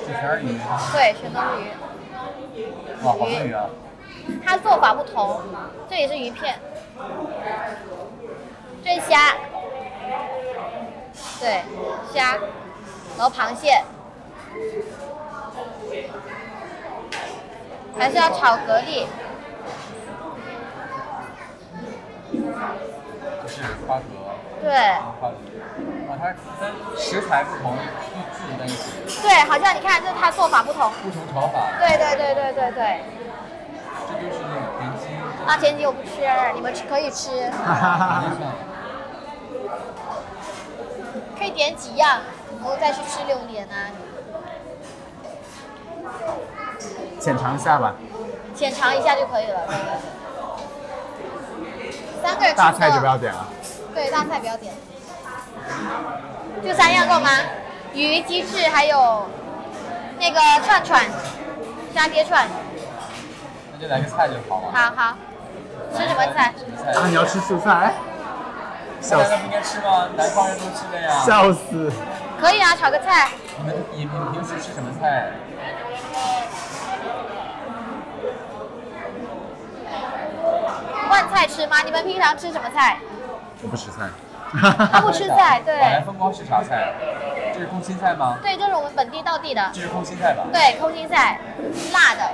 这全是鱼。对，全都是鱼。哇，好多鱼啊！它做法不同，这也是鱼片，这是虾，对，虾，然后螃蟹，还是要炒蛤蜊。就是花蛤，对花蛤。啊，它跟食材不同，聚聚在一起，对，好像你看，这它做法不同。不同炒法。对对对对对对。这就是那个田鸡。啊，田鸡我不吃，你们吃可以吃，可以点几样，然后再去吃榴莲啊。浅尝一下吧。浅尝一下就可以了。三个人吃大菜就不要点了。对，大菜不要点。就三样够吗？鱼、鸡翅还有那个串串，沙爹串。那就来个菜就好了。好好，吃什么菜？什么菜？啊，你要吃素菜？笑死应该吃吗？南方人都吃的呀。笑死！可以啊，炒个菜。你们你们平时吃什么菜？换菜吃吗？你们平常吃什么菜？我不吃菜。他不吃菜，对宝来风光是啥菜？这是空心菜吗？对，这是我们本地道地的。这是空心菜吧？对，空心菜，辣的，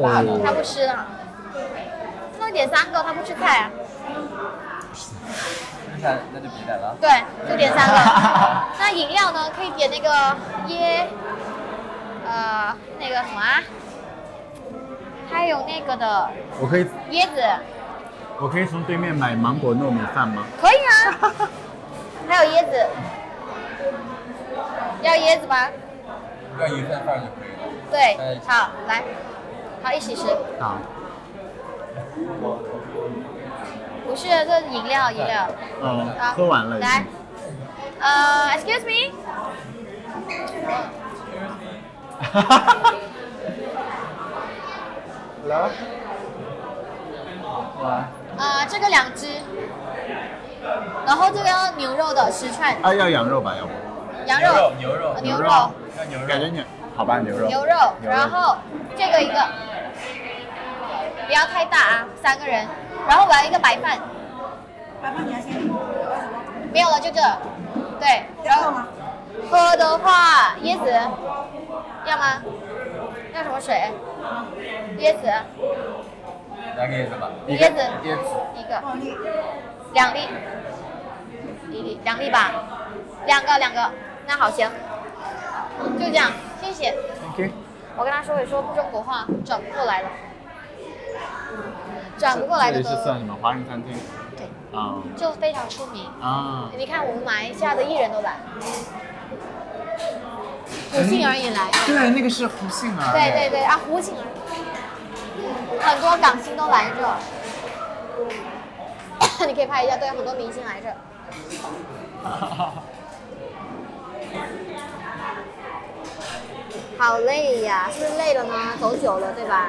辣的他不吃的。那点三个，他不吃菜啊。空心菜那就别点了。对，就点三个。那饮料呢？可以点那个椰，呃，那个什么啊？还有那个的我可以，椰子，我可以从对面买芒果糯米饭吗？可以啊。还有椰子，要椰子吗？要一份饭就可以了。对好，来，好，一起吃。好。不是，这是饮料，饮料。嗯好，喝完了。来，呃，excuse me，来。来。呃，这个两只，然后这个要牛肉的十串，啊，要羊肉吧，要不？羊肉，牛肉呃牛肉牛肉。感觉牛好吧，牛肉。牛肉，然后这个一个，不要太大啊，三个人，然后我要一个白饭，白饭你要先。没有了就这，对，然后吗？喝的话椰子，要吗？要什么水？椰子，来个椰子吧。椰子。椰子。一个，两粒，一粒。两粒吧，两个两个，那好行，就这样，谢谢。Thank you。我跟他说一说中国话，转不过来了，转不过来的这里是算什么华人餐厅？对，啊就非常出名。啊。你看我们马来西亚的艺人都来，胡杏儿也来，对，那个是胡杏儿。对对对啊，胡杏儿，很多港星都来这，你可以拍一下，对，很多明星来这。好累呀，是不是累了呢？走久了，对吧？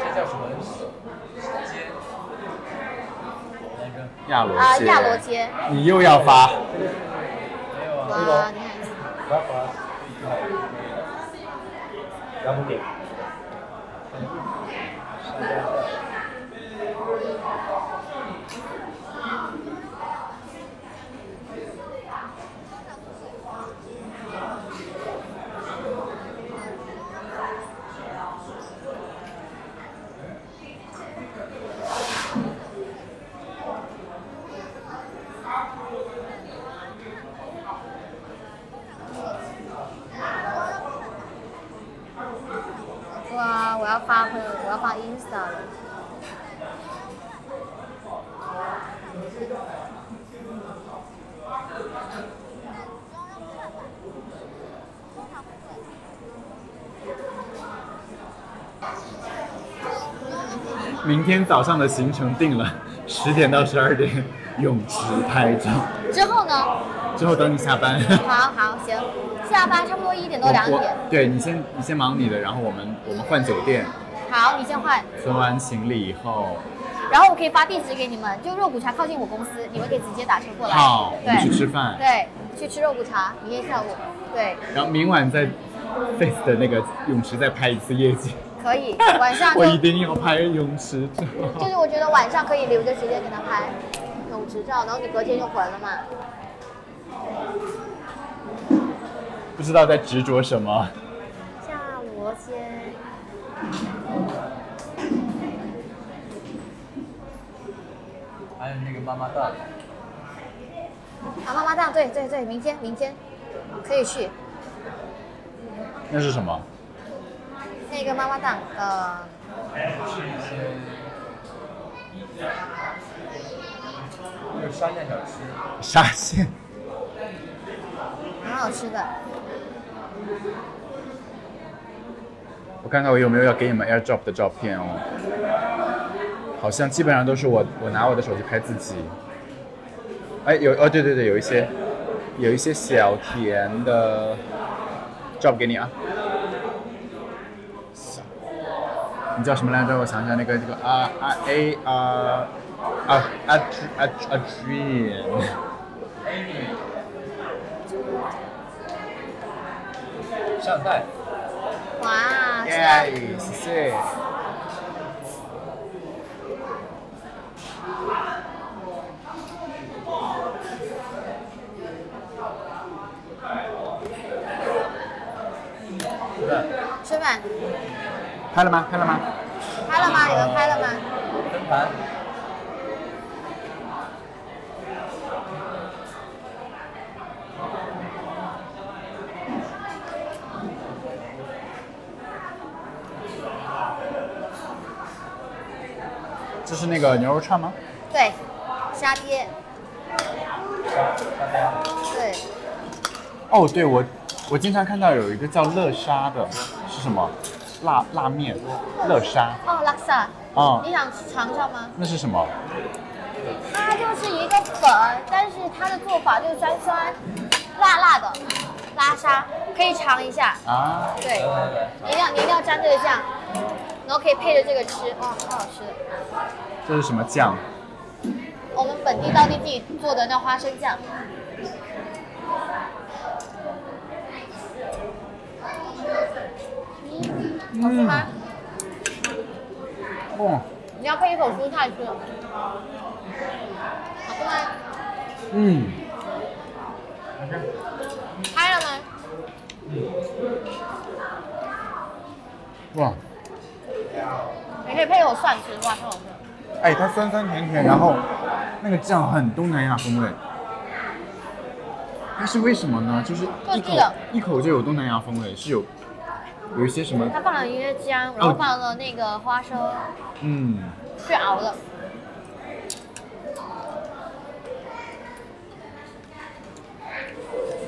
这叫什么街？来个。亚罗啊，街。亚罗街，你又要发？我要发朋友，我要发 Insta。明天早上的行程定了，十点到十二点泳池拍照。之后呢？之后等你下班。好好行。下班差不多一点多两点。对你先你先忙你的，然后我们我们换酒店，好，你先换，存完行李以后，然后我可以发地址给你们，就肉骨茶靠近我公司，你们可以直接打车过来。好，我们去吃饭，对，去吃肉骨茶，明天下午。对，然后明晚在 Face 的那个泳池再拍一次夜景。可以，晚上 我一定要拍泳池照。就是我觉得晚上可以留着时间给他拍泳池照，然后你隔天就回了嘛。不知道在执着什么。下螺鲜，还有那个妈妈档，啊，妈妈档，对对对，明天明天可以去那是什么？那个妈妈档，呃，吃一些那个沙县小吃，沙县。蛮好吃的。我看看我有没有要给你们 AirDrop 的照片哦。好像基本上都是我我拿我的手机拍自己。哎，有哦，对对对，有一些有一些小甜的 drop 给你啊。你叫什么来着？我想想，那个那个啊啊 A 啊啊啊啊啊 Dream。哇，吃啊耶，谢谢。吃饭，拍了吗？拍了吗？拍了吗？你们拍了吗？分盘，这是那个牛肉串吗？对，沙爹，沙沙，对，哦，对，我我经常看到有一个叫乐沙的，是什么？辣辣面，乐沙。哦，拉萨，哦你想尝尝吗？那是什么？它就是一个粉，但是它的做法就是酸酸、辣辣的拉沙，可以尝一下。啊，对，你一定要你一定要沾这个酱，然后可以配着这个吃，哇，超好吃的。这是什么酱？我们本地当地自己做的那花生酱。嗯，好吃吗？哦，你要配一口蔬菜吃。好吃吗？嗯，拍了吗？哇，你可以配一口蒜吃，哇，超好吃。哎，它酸酸甜甜，然后那个酱很东南亚风味。它是为什么呢？就是一口一口就有东南亚风味，是有有一些什么它放了一些姜，然后放了那个花生嗯，去熬的。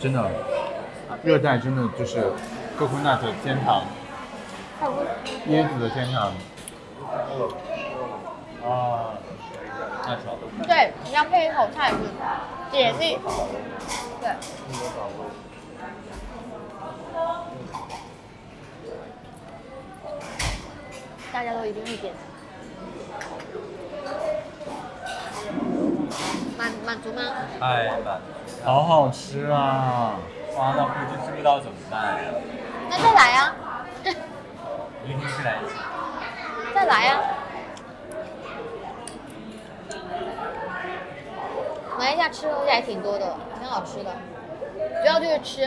真的，热带真的就是 coconut 的天堂，椰子的天堂。啊，太少了。对，你要配一口菜吃，解腻。对。大家都一定会点。满满足吗？哎满，好好吃啊！哇，那估计吃不到怎么办呀？那再来呀、明天去来一次。再来呀、马来西亚吃的东西还挺多的，挺好吃的，主要就是吃。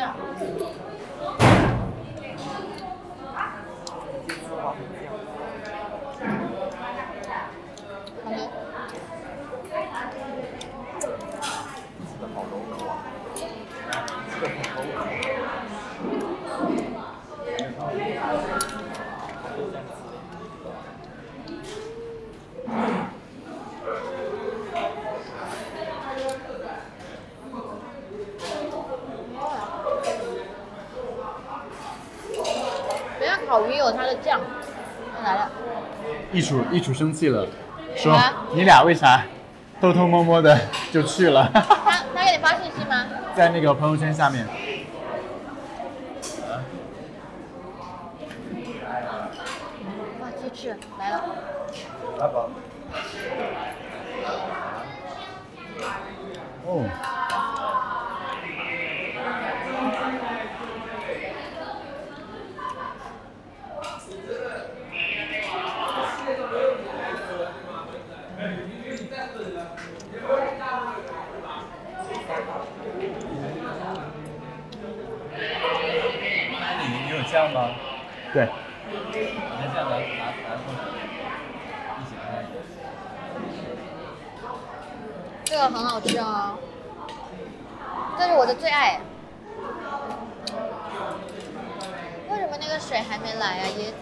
好的。一楚一楚生气了，说啊你俩为啥偷偷摸摸的就去了，他他给你发信息吗？在那个朋友圈下面。哇，鸡翅来了。来吧。哦，对，这个很好吃啊，这是我的最爱。为什么那个水还没来啊，椰子？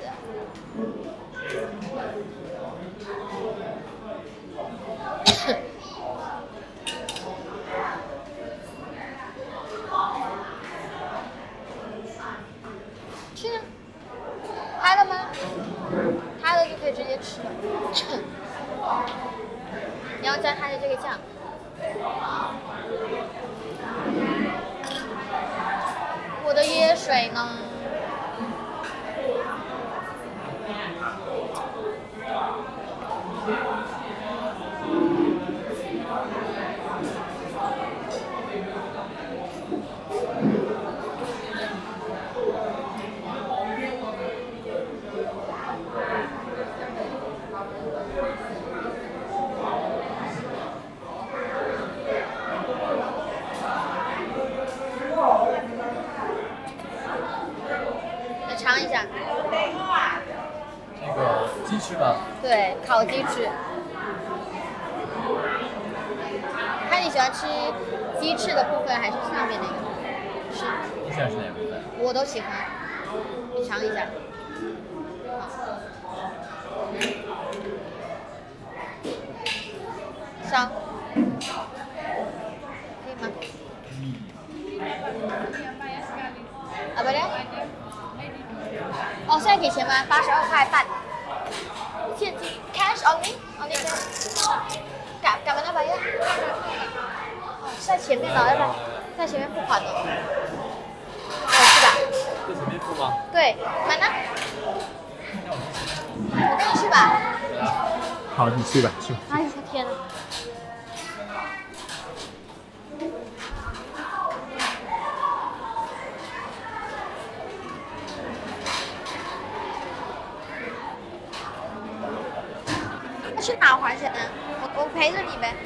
吃啊，拍了吗？拍了就可以直接吃了。你要沾它的这个酱。我的椰水呢？来尝一下。这个鸡对，烤鸡翅。看你喜欢吃鸡翅的部分还是上面那个？是，你喜欢吃哪部分？我都喜欢。你尝一下。好。香。可以吗？啊，不对。哦，现在给钱吗？八十二块半。现金，cash only only cash。感感恩那把呀。哦，在前面呢，要不然在前面付款的。哦，是吧？在前面付吗？对，买呢？我跟你去吧。好，你去吧，去吧。哎呀，天呐。陪着你呗。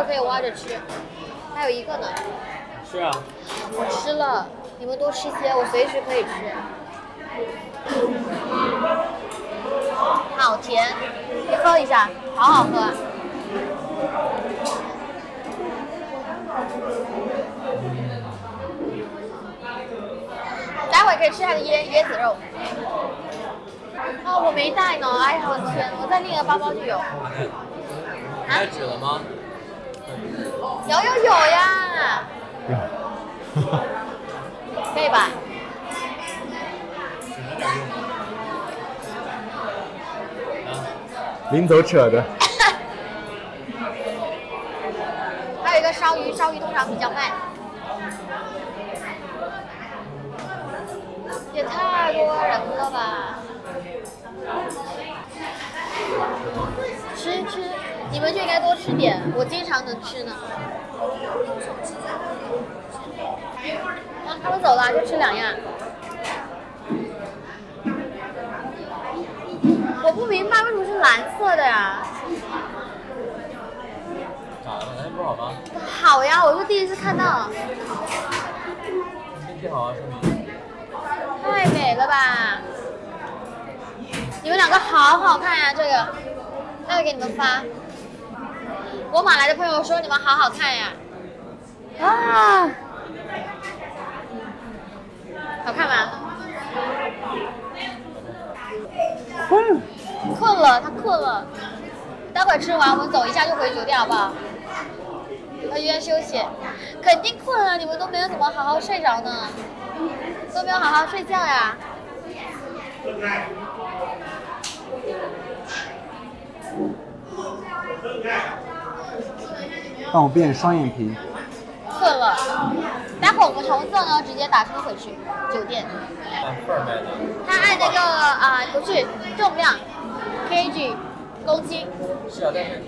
儿可以挖着吃。还有一个呢，是啊。我吃了，你们多吃些，我随时可以吃。好甜，你喝一下，好好喝。待会儿可以吃它的椰椰子肉。哦，我没带呢，哎呀，我的天，我在另一个包包就有。你带纸了吗？有有有呀，可以吧？临走扯的。还有一个烧鱼，烧鱼通常比较慢。也太多人了吧！吃吃，你们就应该多吃点，我经常能吃呢。啊，他们走了，就吃两样。我不明白为什么是蓝色的呀？咋了？蓝色不好吗？好呀，我是第一次看到，天气好啊，说明。太美了吧！你们两个好好看呀，这个，待会给你们发。我马来的朋友说你们好好看呀。啊，好看吗？嗯，困了，他困了。待会儿吃完我们走一下就回酒店好不好？到医院休息。肯定困了，你们都没有怎么好好睡着呢，都没有好好睡觉呀。帮我变双眼皮。困了，待会儿我们橙色呢，直接打车回去酒店。他按那个啊、不是重量，kg 公斤是啊，但是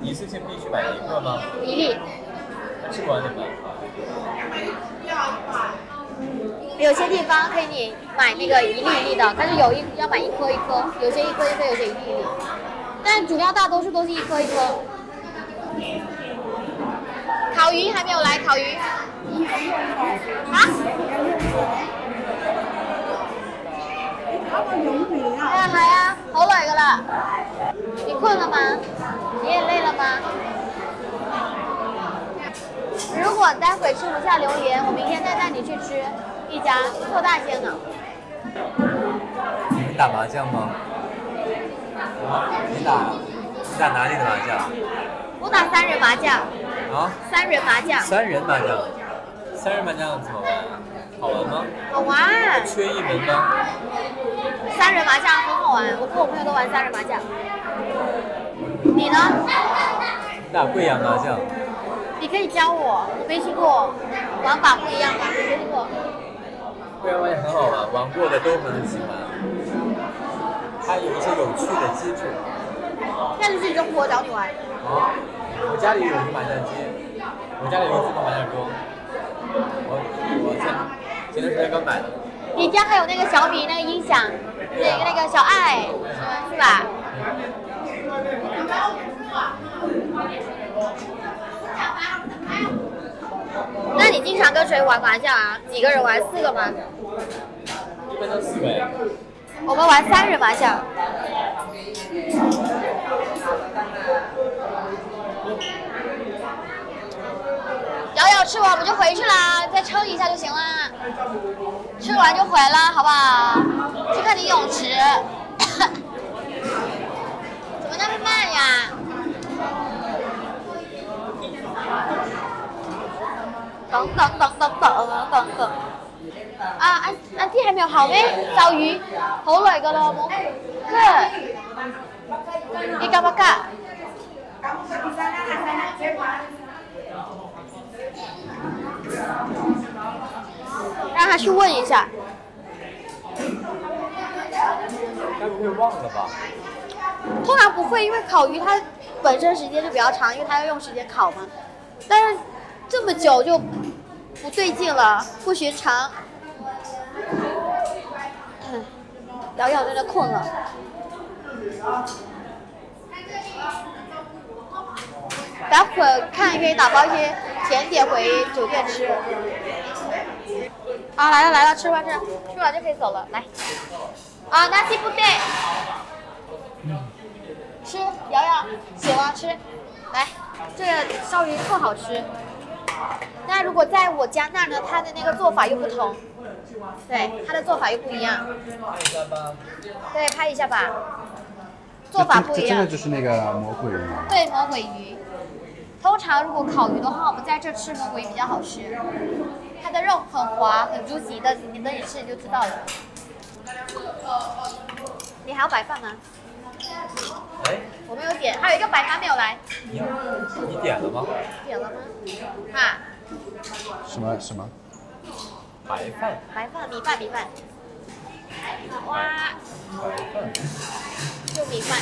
一次性必须买一个吗？一粒，那吃不完怎么办？有些地方可以你买那个一粒一粒的，但是有一要买一颗一颗，有些一颗一颗，有些一粒一粒，但主要大多数都是一颗一颗。烤鱼还没有来，烤鱼啊？係啊係啊，好耐噶啦。你困了吗？你也累了吗？如果待会吃不下榴莲，我明天再带你去吃一家做大仙的。你们打麻将吗？你打？你打哪里的麻将？我打三人麻将，啊？三人麻将三人麻将。三人麻将怎么玩？好玩吗？好玩，缺一门吗？三人麻将很好玩，我跟我朋友都玩三人麻将。你呢？打贵阳麻将。你可以教我，我没听过。玩法不一样吗？没听过。贵阳麻将很好玩，玩过的都很喜欢。它有一些有趣的机制。下次去中国找你玩。啊，我家里有一个麻将机，我家里有自动麻将桌。我我前前段时间刚买的。你家还有那个小米那个音响，那个那个小爱，是吧？那你经常跟谁玩麻将啊？几个人玩？四个吗？一般都四个呀。我们玩三人麻将。瑶瑶吃完我们就回去啦，再撑一下就行啦。吃完就回了，好不好？去看你泳池。怎么那么慢呀？等等等等等等等。啊，阿阿啲係咪後尾就魚好耐噶啦，冇咩？你夾唔夾？让他去问一下。该不会忘了吧？通常不会，因为烤鱼它本身时间就比较长，因为它要用时间烤嘛。但是这么久就不对劲了，不寻常。嗯瑶瑶真的困了。待会儿看可以打包一些甜点回酒店吃。啊，来了来了，吃吧吃，吃完就可以走了。来，啊，那西不对。吃，瑶瑶喜欢吃，来，这个烧鱼特好吃。那如果在我家那儿呢，它的那个做法又不同，对，它的做法又不一样。对，拍一下吧，做法不一样这真的。就是那个魔鬼鱼吗？对，魔鬼鱼。通常如果烤鱼的话，我们在这吃魔鬼鱼比较好吃，它的肉很滑，很 juicy 的，你等你吃你就知道了。你还要白饭吗？哎，我没有点，还有一个白饭没有来，你你点了吗？点了吗？啊，什么什么？白饭，白饭、米饭、米饭。哇，白饭。就米饭，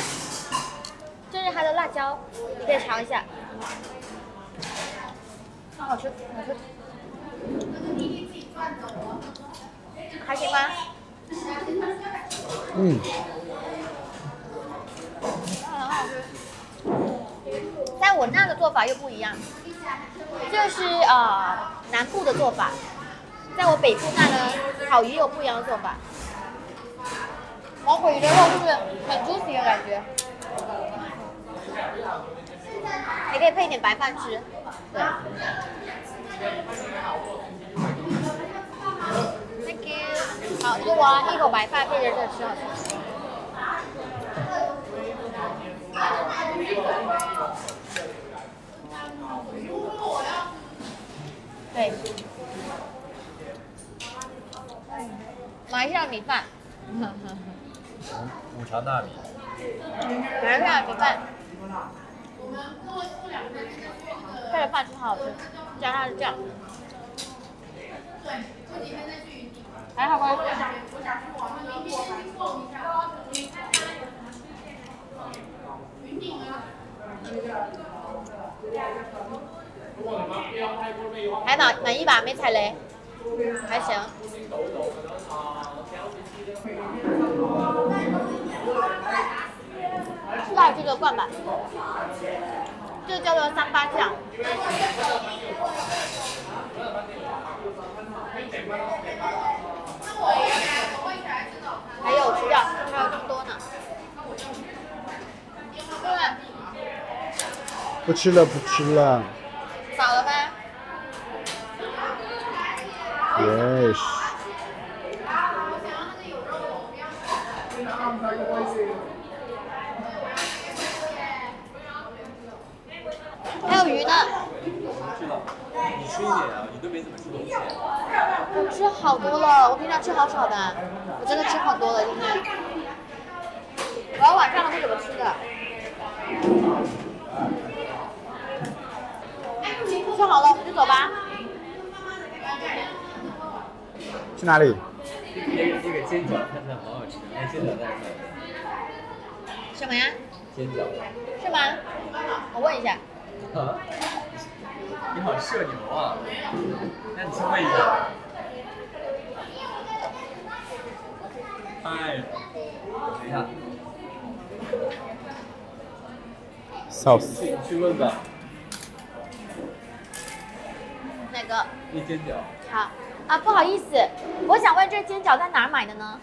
这是它的辣椒，你可以尝一下，很好吃，好吃。还行吗？嗯，很好吃。在我那的做法又不一样，这是呃南部的做法，在我北部那呢，烤鱼有不一样的做法。魔鬼鱼的肉就是很 juicy 的感觉，还可以配一点白饭吃。对。Thank you。好，这个我一口白饭配着这吃好吃。对。马来西亚米饭，五常大米。马来西亚米饭，配着饭吃好。吃，加上酱，还好吗？还满满意吧？没踩雷，还行。辣这个灌吧，这个叫做三八酱。还有吃掉，还有这么多呢。不吃了不吃了。饱了吗？Yes。还有鱼呢，你吃一点啊，你都没怎么吃东西。我吃好多了，我平常吃好少的，我真的吃好多了今天。我要晚上了不怎么吃的。吃好了，我们就走吧。去哪里？那个那个煎饺看起来好好吃，那煎饺在哪？什么呀？煎饺。是吗？我问一下。啊？你好社牛啊！那你去问一下。嗨，等一下，sauce 去去问吧。哪个？那煎饺。好啊，不好意思，我想问这煎饺在哪儿买的呢？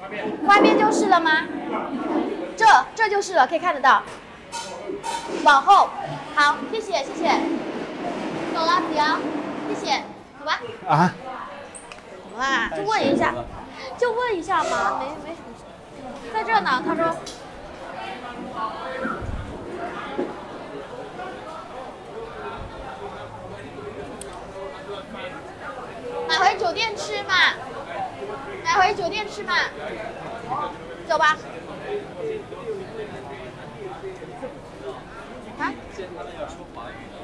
外面外面就是了吗？这这就是了，可以看得到。往后，好，谢谢谢谢。走了，子阳，谢谢，走吧。啊，怎么啦？就问一下，就问一下嘛，没没什么事。在这呢，他说。买回酒店吃嘛，买回酒店吃嘛，走吧。啊？见他们要说华语呢。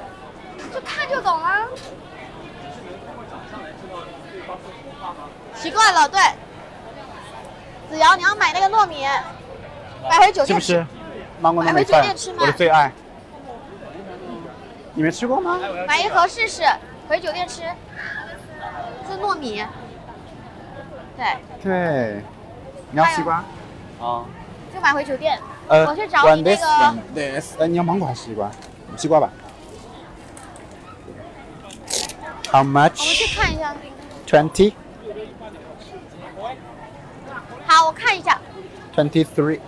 就看就懂了。长上来知道对方说什么话吗？习惯了，对。子瑶，你要买那个糯米，买回酒店吃。是不是？芒果糯米买回酒饭店吃，嘛我的最爱。你没吃过吗？买一盒试试，回酒店吃。是糯米。对，对。你要西瓜？啊。就买回酒店。呃，我去找你那个 this。呃，你要芒果还是西瓜？西瓜吧。How 我们去 much? 看一下。Twenty, 好，我看一下。twenty-three。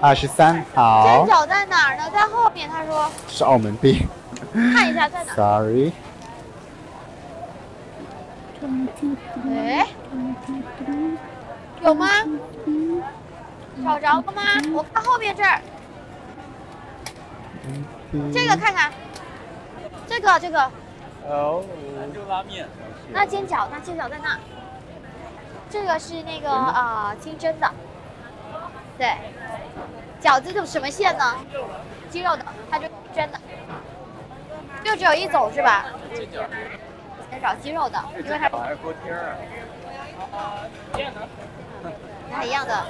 二十三，煎好，角在哪儿呢？在后面，他说。是澳门币。看一下在哪儿。Sorry。哎，有吗？找着了吗？我看后面这儿，这个看看，这个这个，哦。就拉面。那煎饺，那煎饺在那。这个是那个呃清蒸的，对，饺子是什么馅呢？鸡肉的，它就蒸的，就只有一种是吧？煎饺。先找鸡肉的，因为它还是锅贴儿啊？它一样的。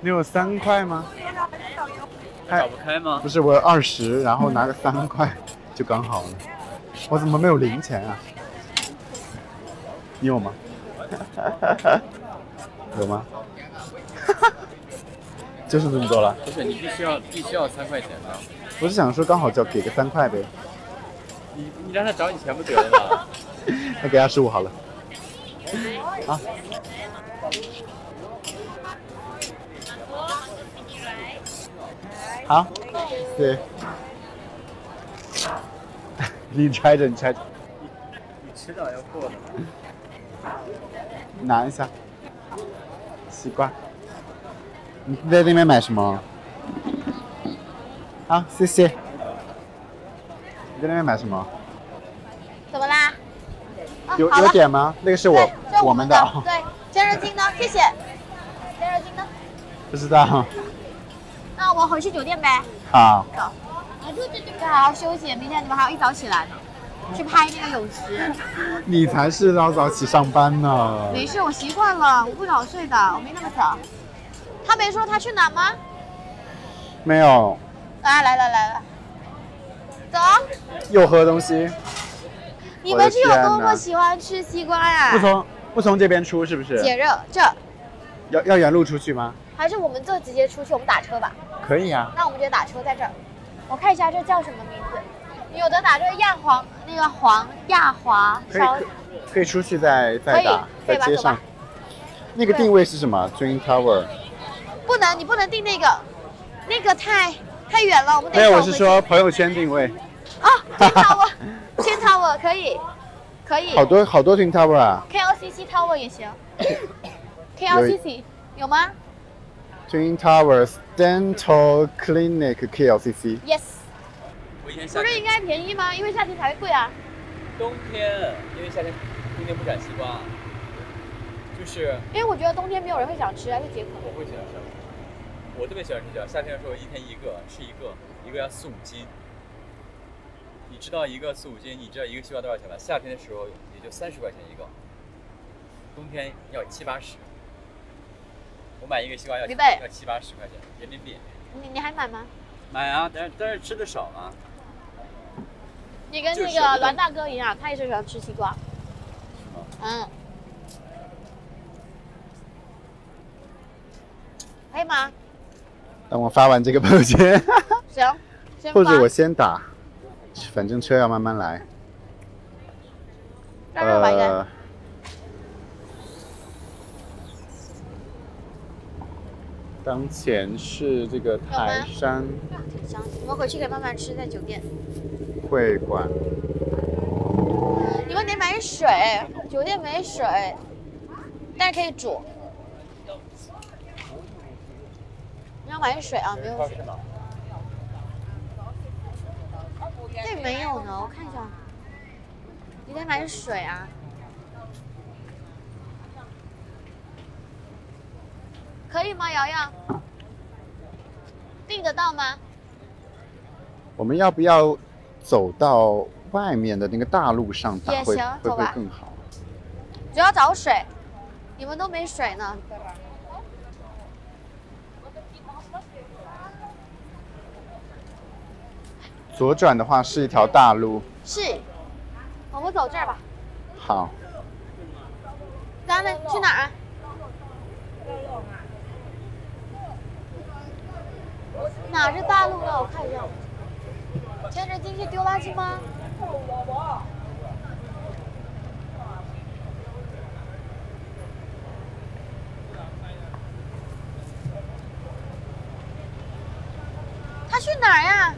你有三块吗？找不开吗？不是，我有二十，然后拿个三块就刚好了。我怎么没有零钱啊？你有吗？有吗？就是这么多了。不是，你必须要必须要三块钱的。我是想说刚好就给个三块呗，你你让他找你钱不得了吗？那给他十五好了。啊。好，对。你拆着，你拆着，你迟早要过的。拿一下。西瓜。你在那边买什么？好，谢谢。你在那边买什么？怎么啦？啊有有点吗？那个是我我们的。对，加热金呢？谢谢。加热金呢？不知道。那我们回去酒店呗。好。走。该好好休息，明天你们还要一早起来呢，去拍那个泳池。你才是老早起上班呢。没事，我习惯了，我不早睡的，我没那么早。他没说他去哪吗？没有，啊来了来了，走。又喝东西。你们是有多么喜欢吃西瓜呀？不从不从这边出是不是？解热，这要要原路出去吗？还是我们就直接出去，我们打车吧。可以啊。那我们直接打车在这儿。我看一下这叫什么名字，有的打这个亚黄那个黄亚华可以烧，可可以出去再再打，在街上。那个定位是什么？Twin Tower。不能你不能定那个，那个太太远了，我们得没有，我是说朋友圈定位。啊，天 tower，天 tower 可以，可以。好多好多 Twin Tower 啊 KLCC tower 也行。KLCC 有吗，Twin Towers Dental Clinic KLCC。？Yes。我以前夏天不是应该便宜吗？因为夏天才会贵啊。冬天，因为夏天冬天不产西瓜，就是因为我觉得冬天没有人会想吃，还是解渴。我会喜欢吃。我特别喜欢吃饺，夏天的时候一天一个，吃一个，一个要四五斤。你知道一个四五斤，你知道一个西瓜多少钱吗？夏天的时候也就三十块钱一个，冬天要七八十。我买一个西瓜要李贝要七八十块钱人民币。你你还买吗？买啊，但是但是吃的少啊。你跟那个栾大哥一样，他也是喜欢吃西瓜。嗯。可以吗？等我发完这个朋友圈，行，或者我先打，反正车要慢慢来。让热吧应该。呃，当前是这个台山行，你们回去可以慢慢吃，在酒店。会馆。你们得买水，酒店没水，但是可以煮。你要买水啊，没有水。这没有呢，我看一下。你得买水啊。可以吗，瑶瑶？订得到吗？我们要不要走到外面的那个大路上打也会会不会更好？主要找水，你们都没水呢。左转的话是一条大路。是，我们走这儿吧。好，咱们去哪儿啊？哪是大路呢？我看一下。牵着进去丢垃圾吗？他去哪儿呀？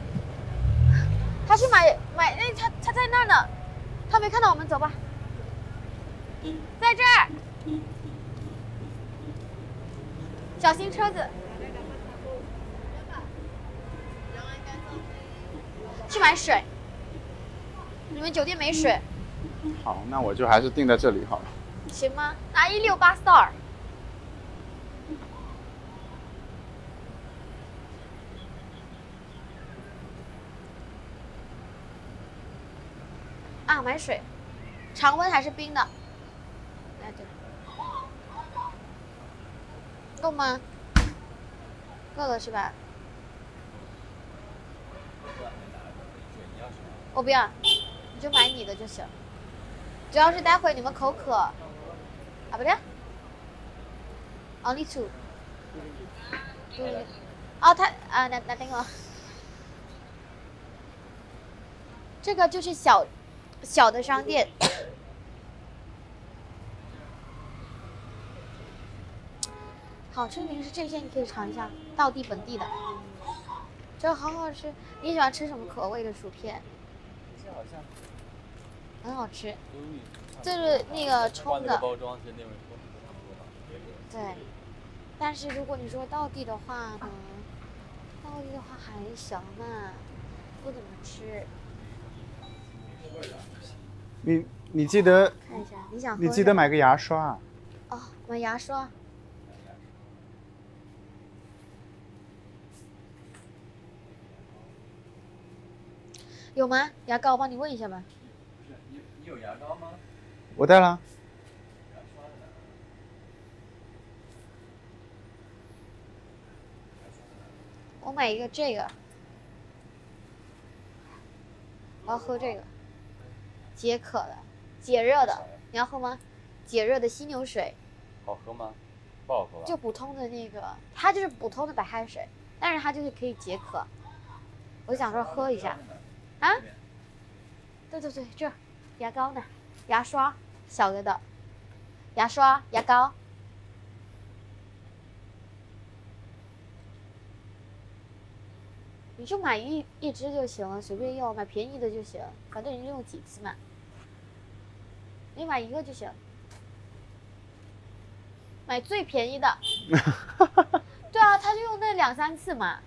他去买买，哎，他他在那儿呢，他没看到我们，走吧。在这儿，小心车子。去买水。你们酒店没水，好，那我就还是定在这里好了。行吗？拿一六八 star。啊，买水，常温还是冰的？来这。够吗？够了是吧？我不要，你就买你的就行。只要是待会你们口渴，啊不对，only two。对，哦他啊那那等我，这个就是小小的商店。好吃的零食这些你可以尝一下，道地本地的，这好好吃。你喜欢吃什么口味的薯片？这好像很好吃。就是那个换冲的，包装是那种冲的。对。但是如果你说道地的话呢，道地的话还行吧，不怎么吃。你你记得看一下，你想你记得买个牙刷啊。哦，买牙刷。有吗？牙膏，我帮你问一下吧。不是你你有牙膏吗？我带了。我买一个这个，我要喝这个，解渴的，解热的，你要喝吗？解热的犀牛水，好喝吗？不好喝吧？就普通的那个，它就是普通的白开水，但是它就是可以解渴。我想说喝一下，啊？对对对，这牙膏呢，牙刷小个的，牙刷、牙膏。你就买一一支就行了，随便用，买便宜的就行，反正你用几次嘛。你买一个就行，买最便宜的。对啊，他就用那两三次嘛，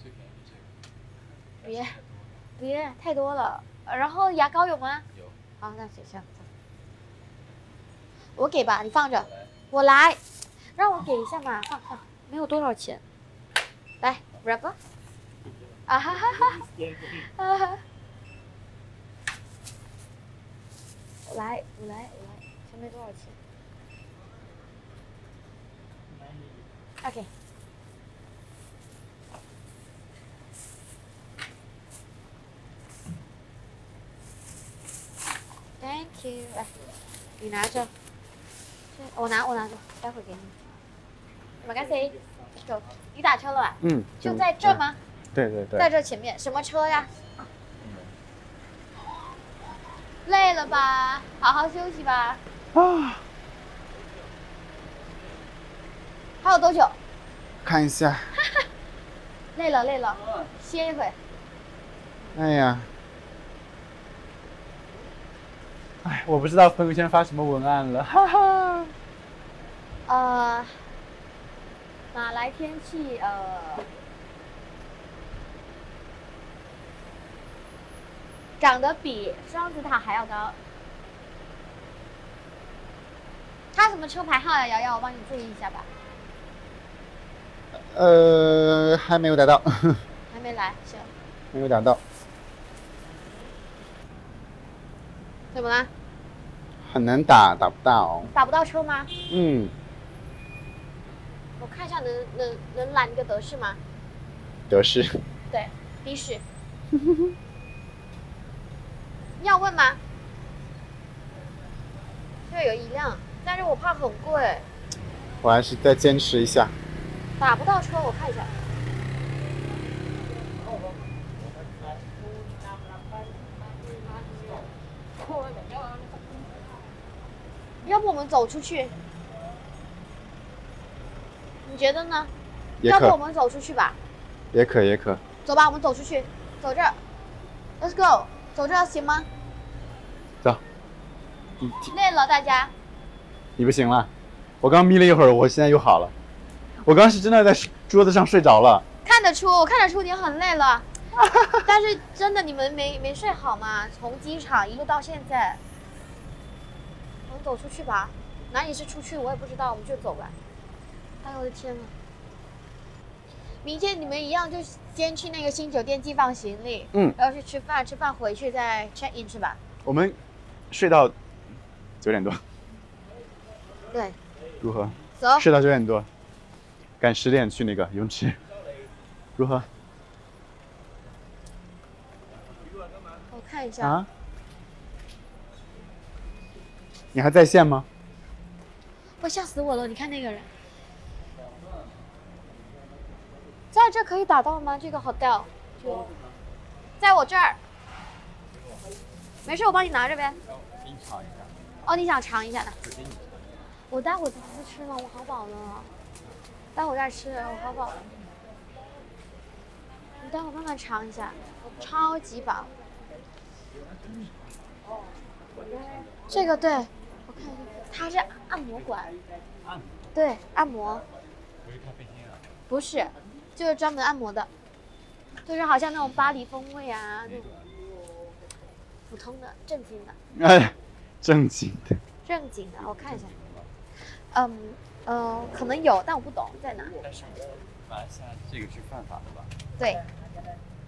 最便宜这个。别别太多了。呃然后牙膏有吗？有。好，那行行，走我给吧，你放着，我来，让我给一下嘛，放放，没有多少钱，来 wrap，啊哈哈哈！啊哈！我来，我来，我来，前面多少钱？OK。来，你拿着，我拿我拿着，待会给你。马干西，走，你打车了吧？嗯，就在这吗？对对对。在这前面，什么车呀？累了吧？好好休息吧。啊，还有多久？看一下。累了累了，歇一会。哎呀，哎，我不知道朋友圈发什么文案了，哈哈。呃，马来天气呃，长得比双子塔还要高。他什么车牌号呀？瑶瑶，我帮你注意一下吧。呃，还没有打到，还没来，行。没有打到，怎么啦？很难打，打不到。打不到车吗？嗯，我看一下能能能拦一个德士吗？德士。对，的士。你 要问吗？这有一辆，但是我怕很贵，我还是再坚持一下。打不到车，我看一下。要不我们走出去？你觉得呢？要不我们走出去吧？也可，也可。走吧，我们走出去，走这儿，Let's go，走这儿行吗？走。累了，大家。你不行了，我刚眯了一会儿，我现在又好了。我刚是真的在桌子上睡着了。看得出，我看得出你很累了，但是真的你们没没睡好吗？从机场一路到现在，我们走出去吧，哪里是出去我也不知道，我们就走吧。哎呦我的天呐！明天你们一样就先去那个新酒店寄放行李，嗯，然后去吃饭，吃饭回去再 check in 是吧？我们睡到九点多，对，如何？走。睡到九点多，赶十点去那个泳池，如何？我看一下，啊？你还在线吗？我吓死我了！你看那个人，在这可以打到吗？这个 hotel 就在我这儿，没事，我帮你拿着呗。给你尝一下，哦，你想尝一下的？就给你尝。我待会儿再吃呢，我好饱呢。待会儿再吃，我好饱了。你待会儿慢慢尝一下，超级饱。这个对，它是按摩馆，按摩对，按摩不是咖啡厅啊。不是，就是专门按摩的，就是好像那种巴黎风味啊，那种普通的、正经的、哎，正经的。正经的，我看一下。嗯，呃，可能有，但我不懂在哪。但是马来西亚这个是犯法的吧？对，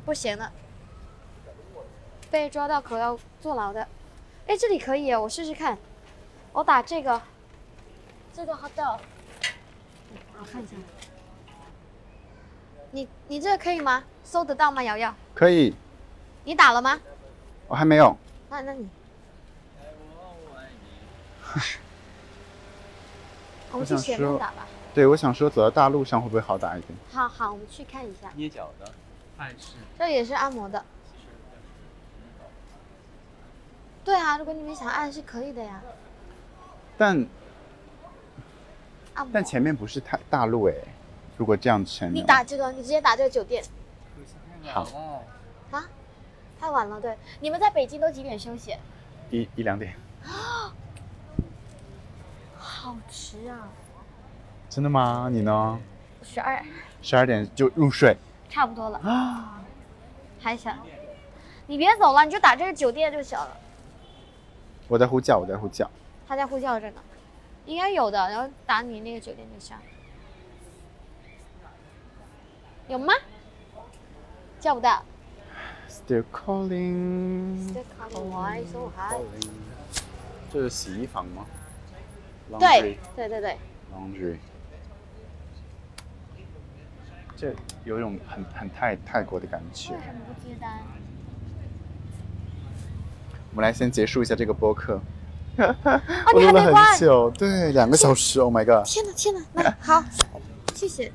不行的，被抓到可要坐牢的。哎，这里可以，我试试看。我打这个，这个 hotel，我看一下。你你这个可以吗？搜得到吗？瑶瑶，可以，你打了吗？我还没有。那那你，我们去前面打吧。对，我想说走到大路上会不会好打一点？好好，我们去看一下。捏脚的，泰式。这也是按摩的。对啊，如果你们想按是可以的呀，但。但前面不是太大路哎，如果这样前面你打这个，你直接打这个酒店好啊？太晚了，对。你们在北京都几点休息？一一两点，好迟啊，真的吗？你呢？十二，十二点就入睡差不多了。啊？还想？你别走了，你就打这个酒店就行了。我在呼叫，我在呼叫。他在呼叫着呢，应该有的。然后打你那个酒店就行。有吗？叫不到。Still calling. Still calling, why so high? 这是洗衣房吗？对对对对，Laundry。这有一种很很泰泰国的感觉为。什么不接单？我们来先结束一下这个播客。哦，你还没关？久，对，两个小时。Oh my god！天哪天哪，那好，谢谢。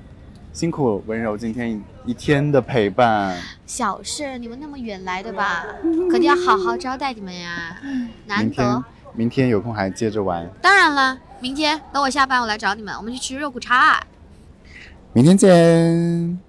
辛苦温柔今天一一天的陪伴。小事，你们那么远来的吧，肯定要好好招待你们呀，难明天得。明天有空还接着玩。当然了，明天等我下班我来找你们，我们去吃肉骨茶。明天见。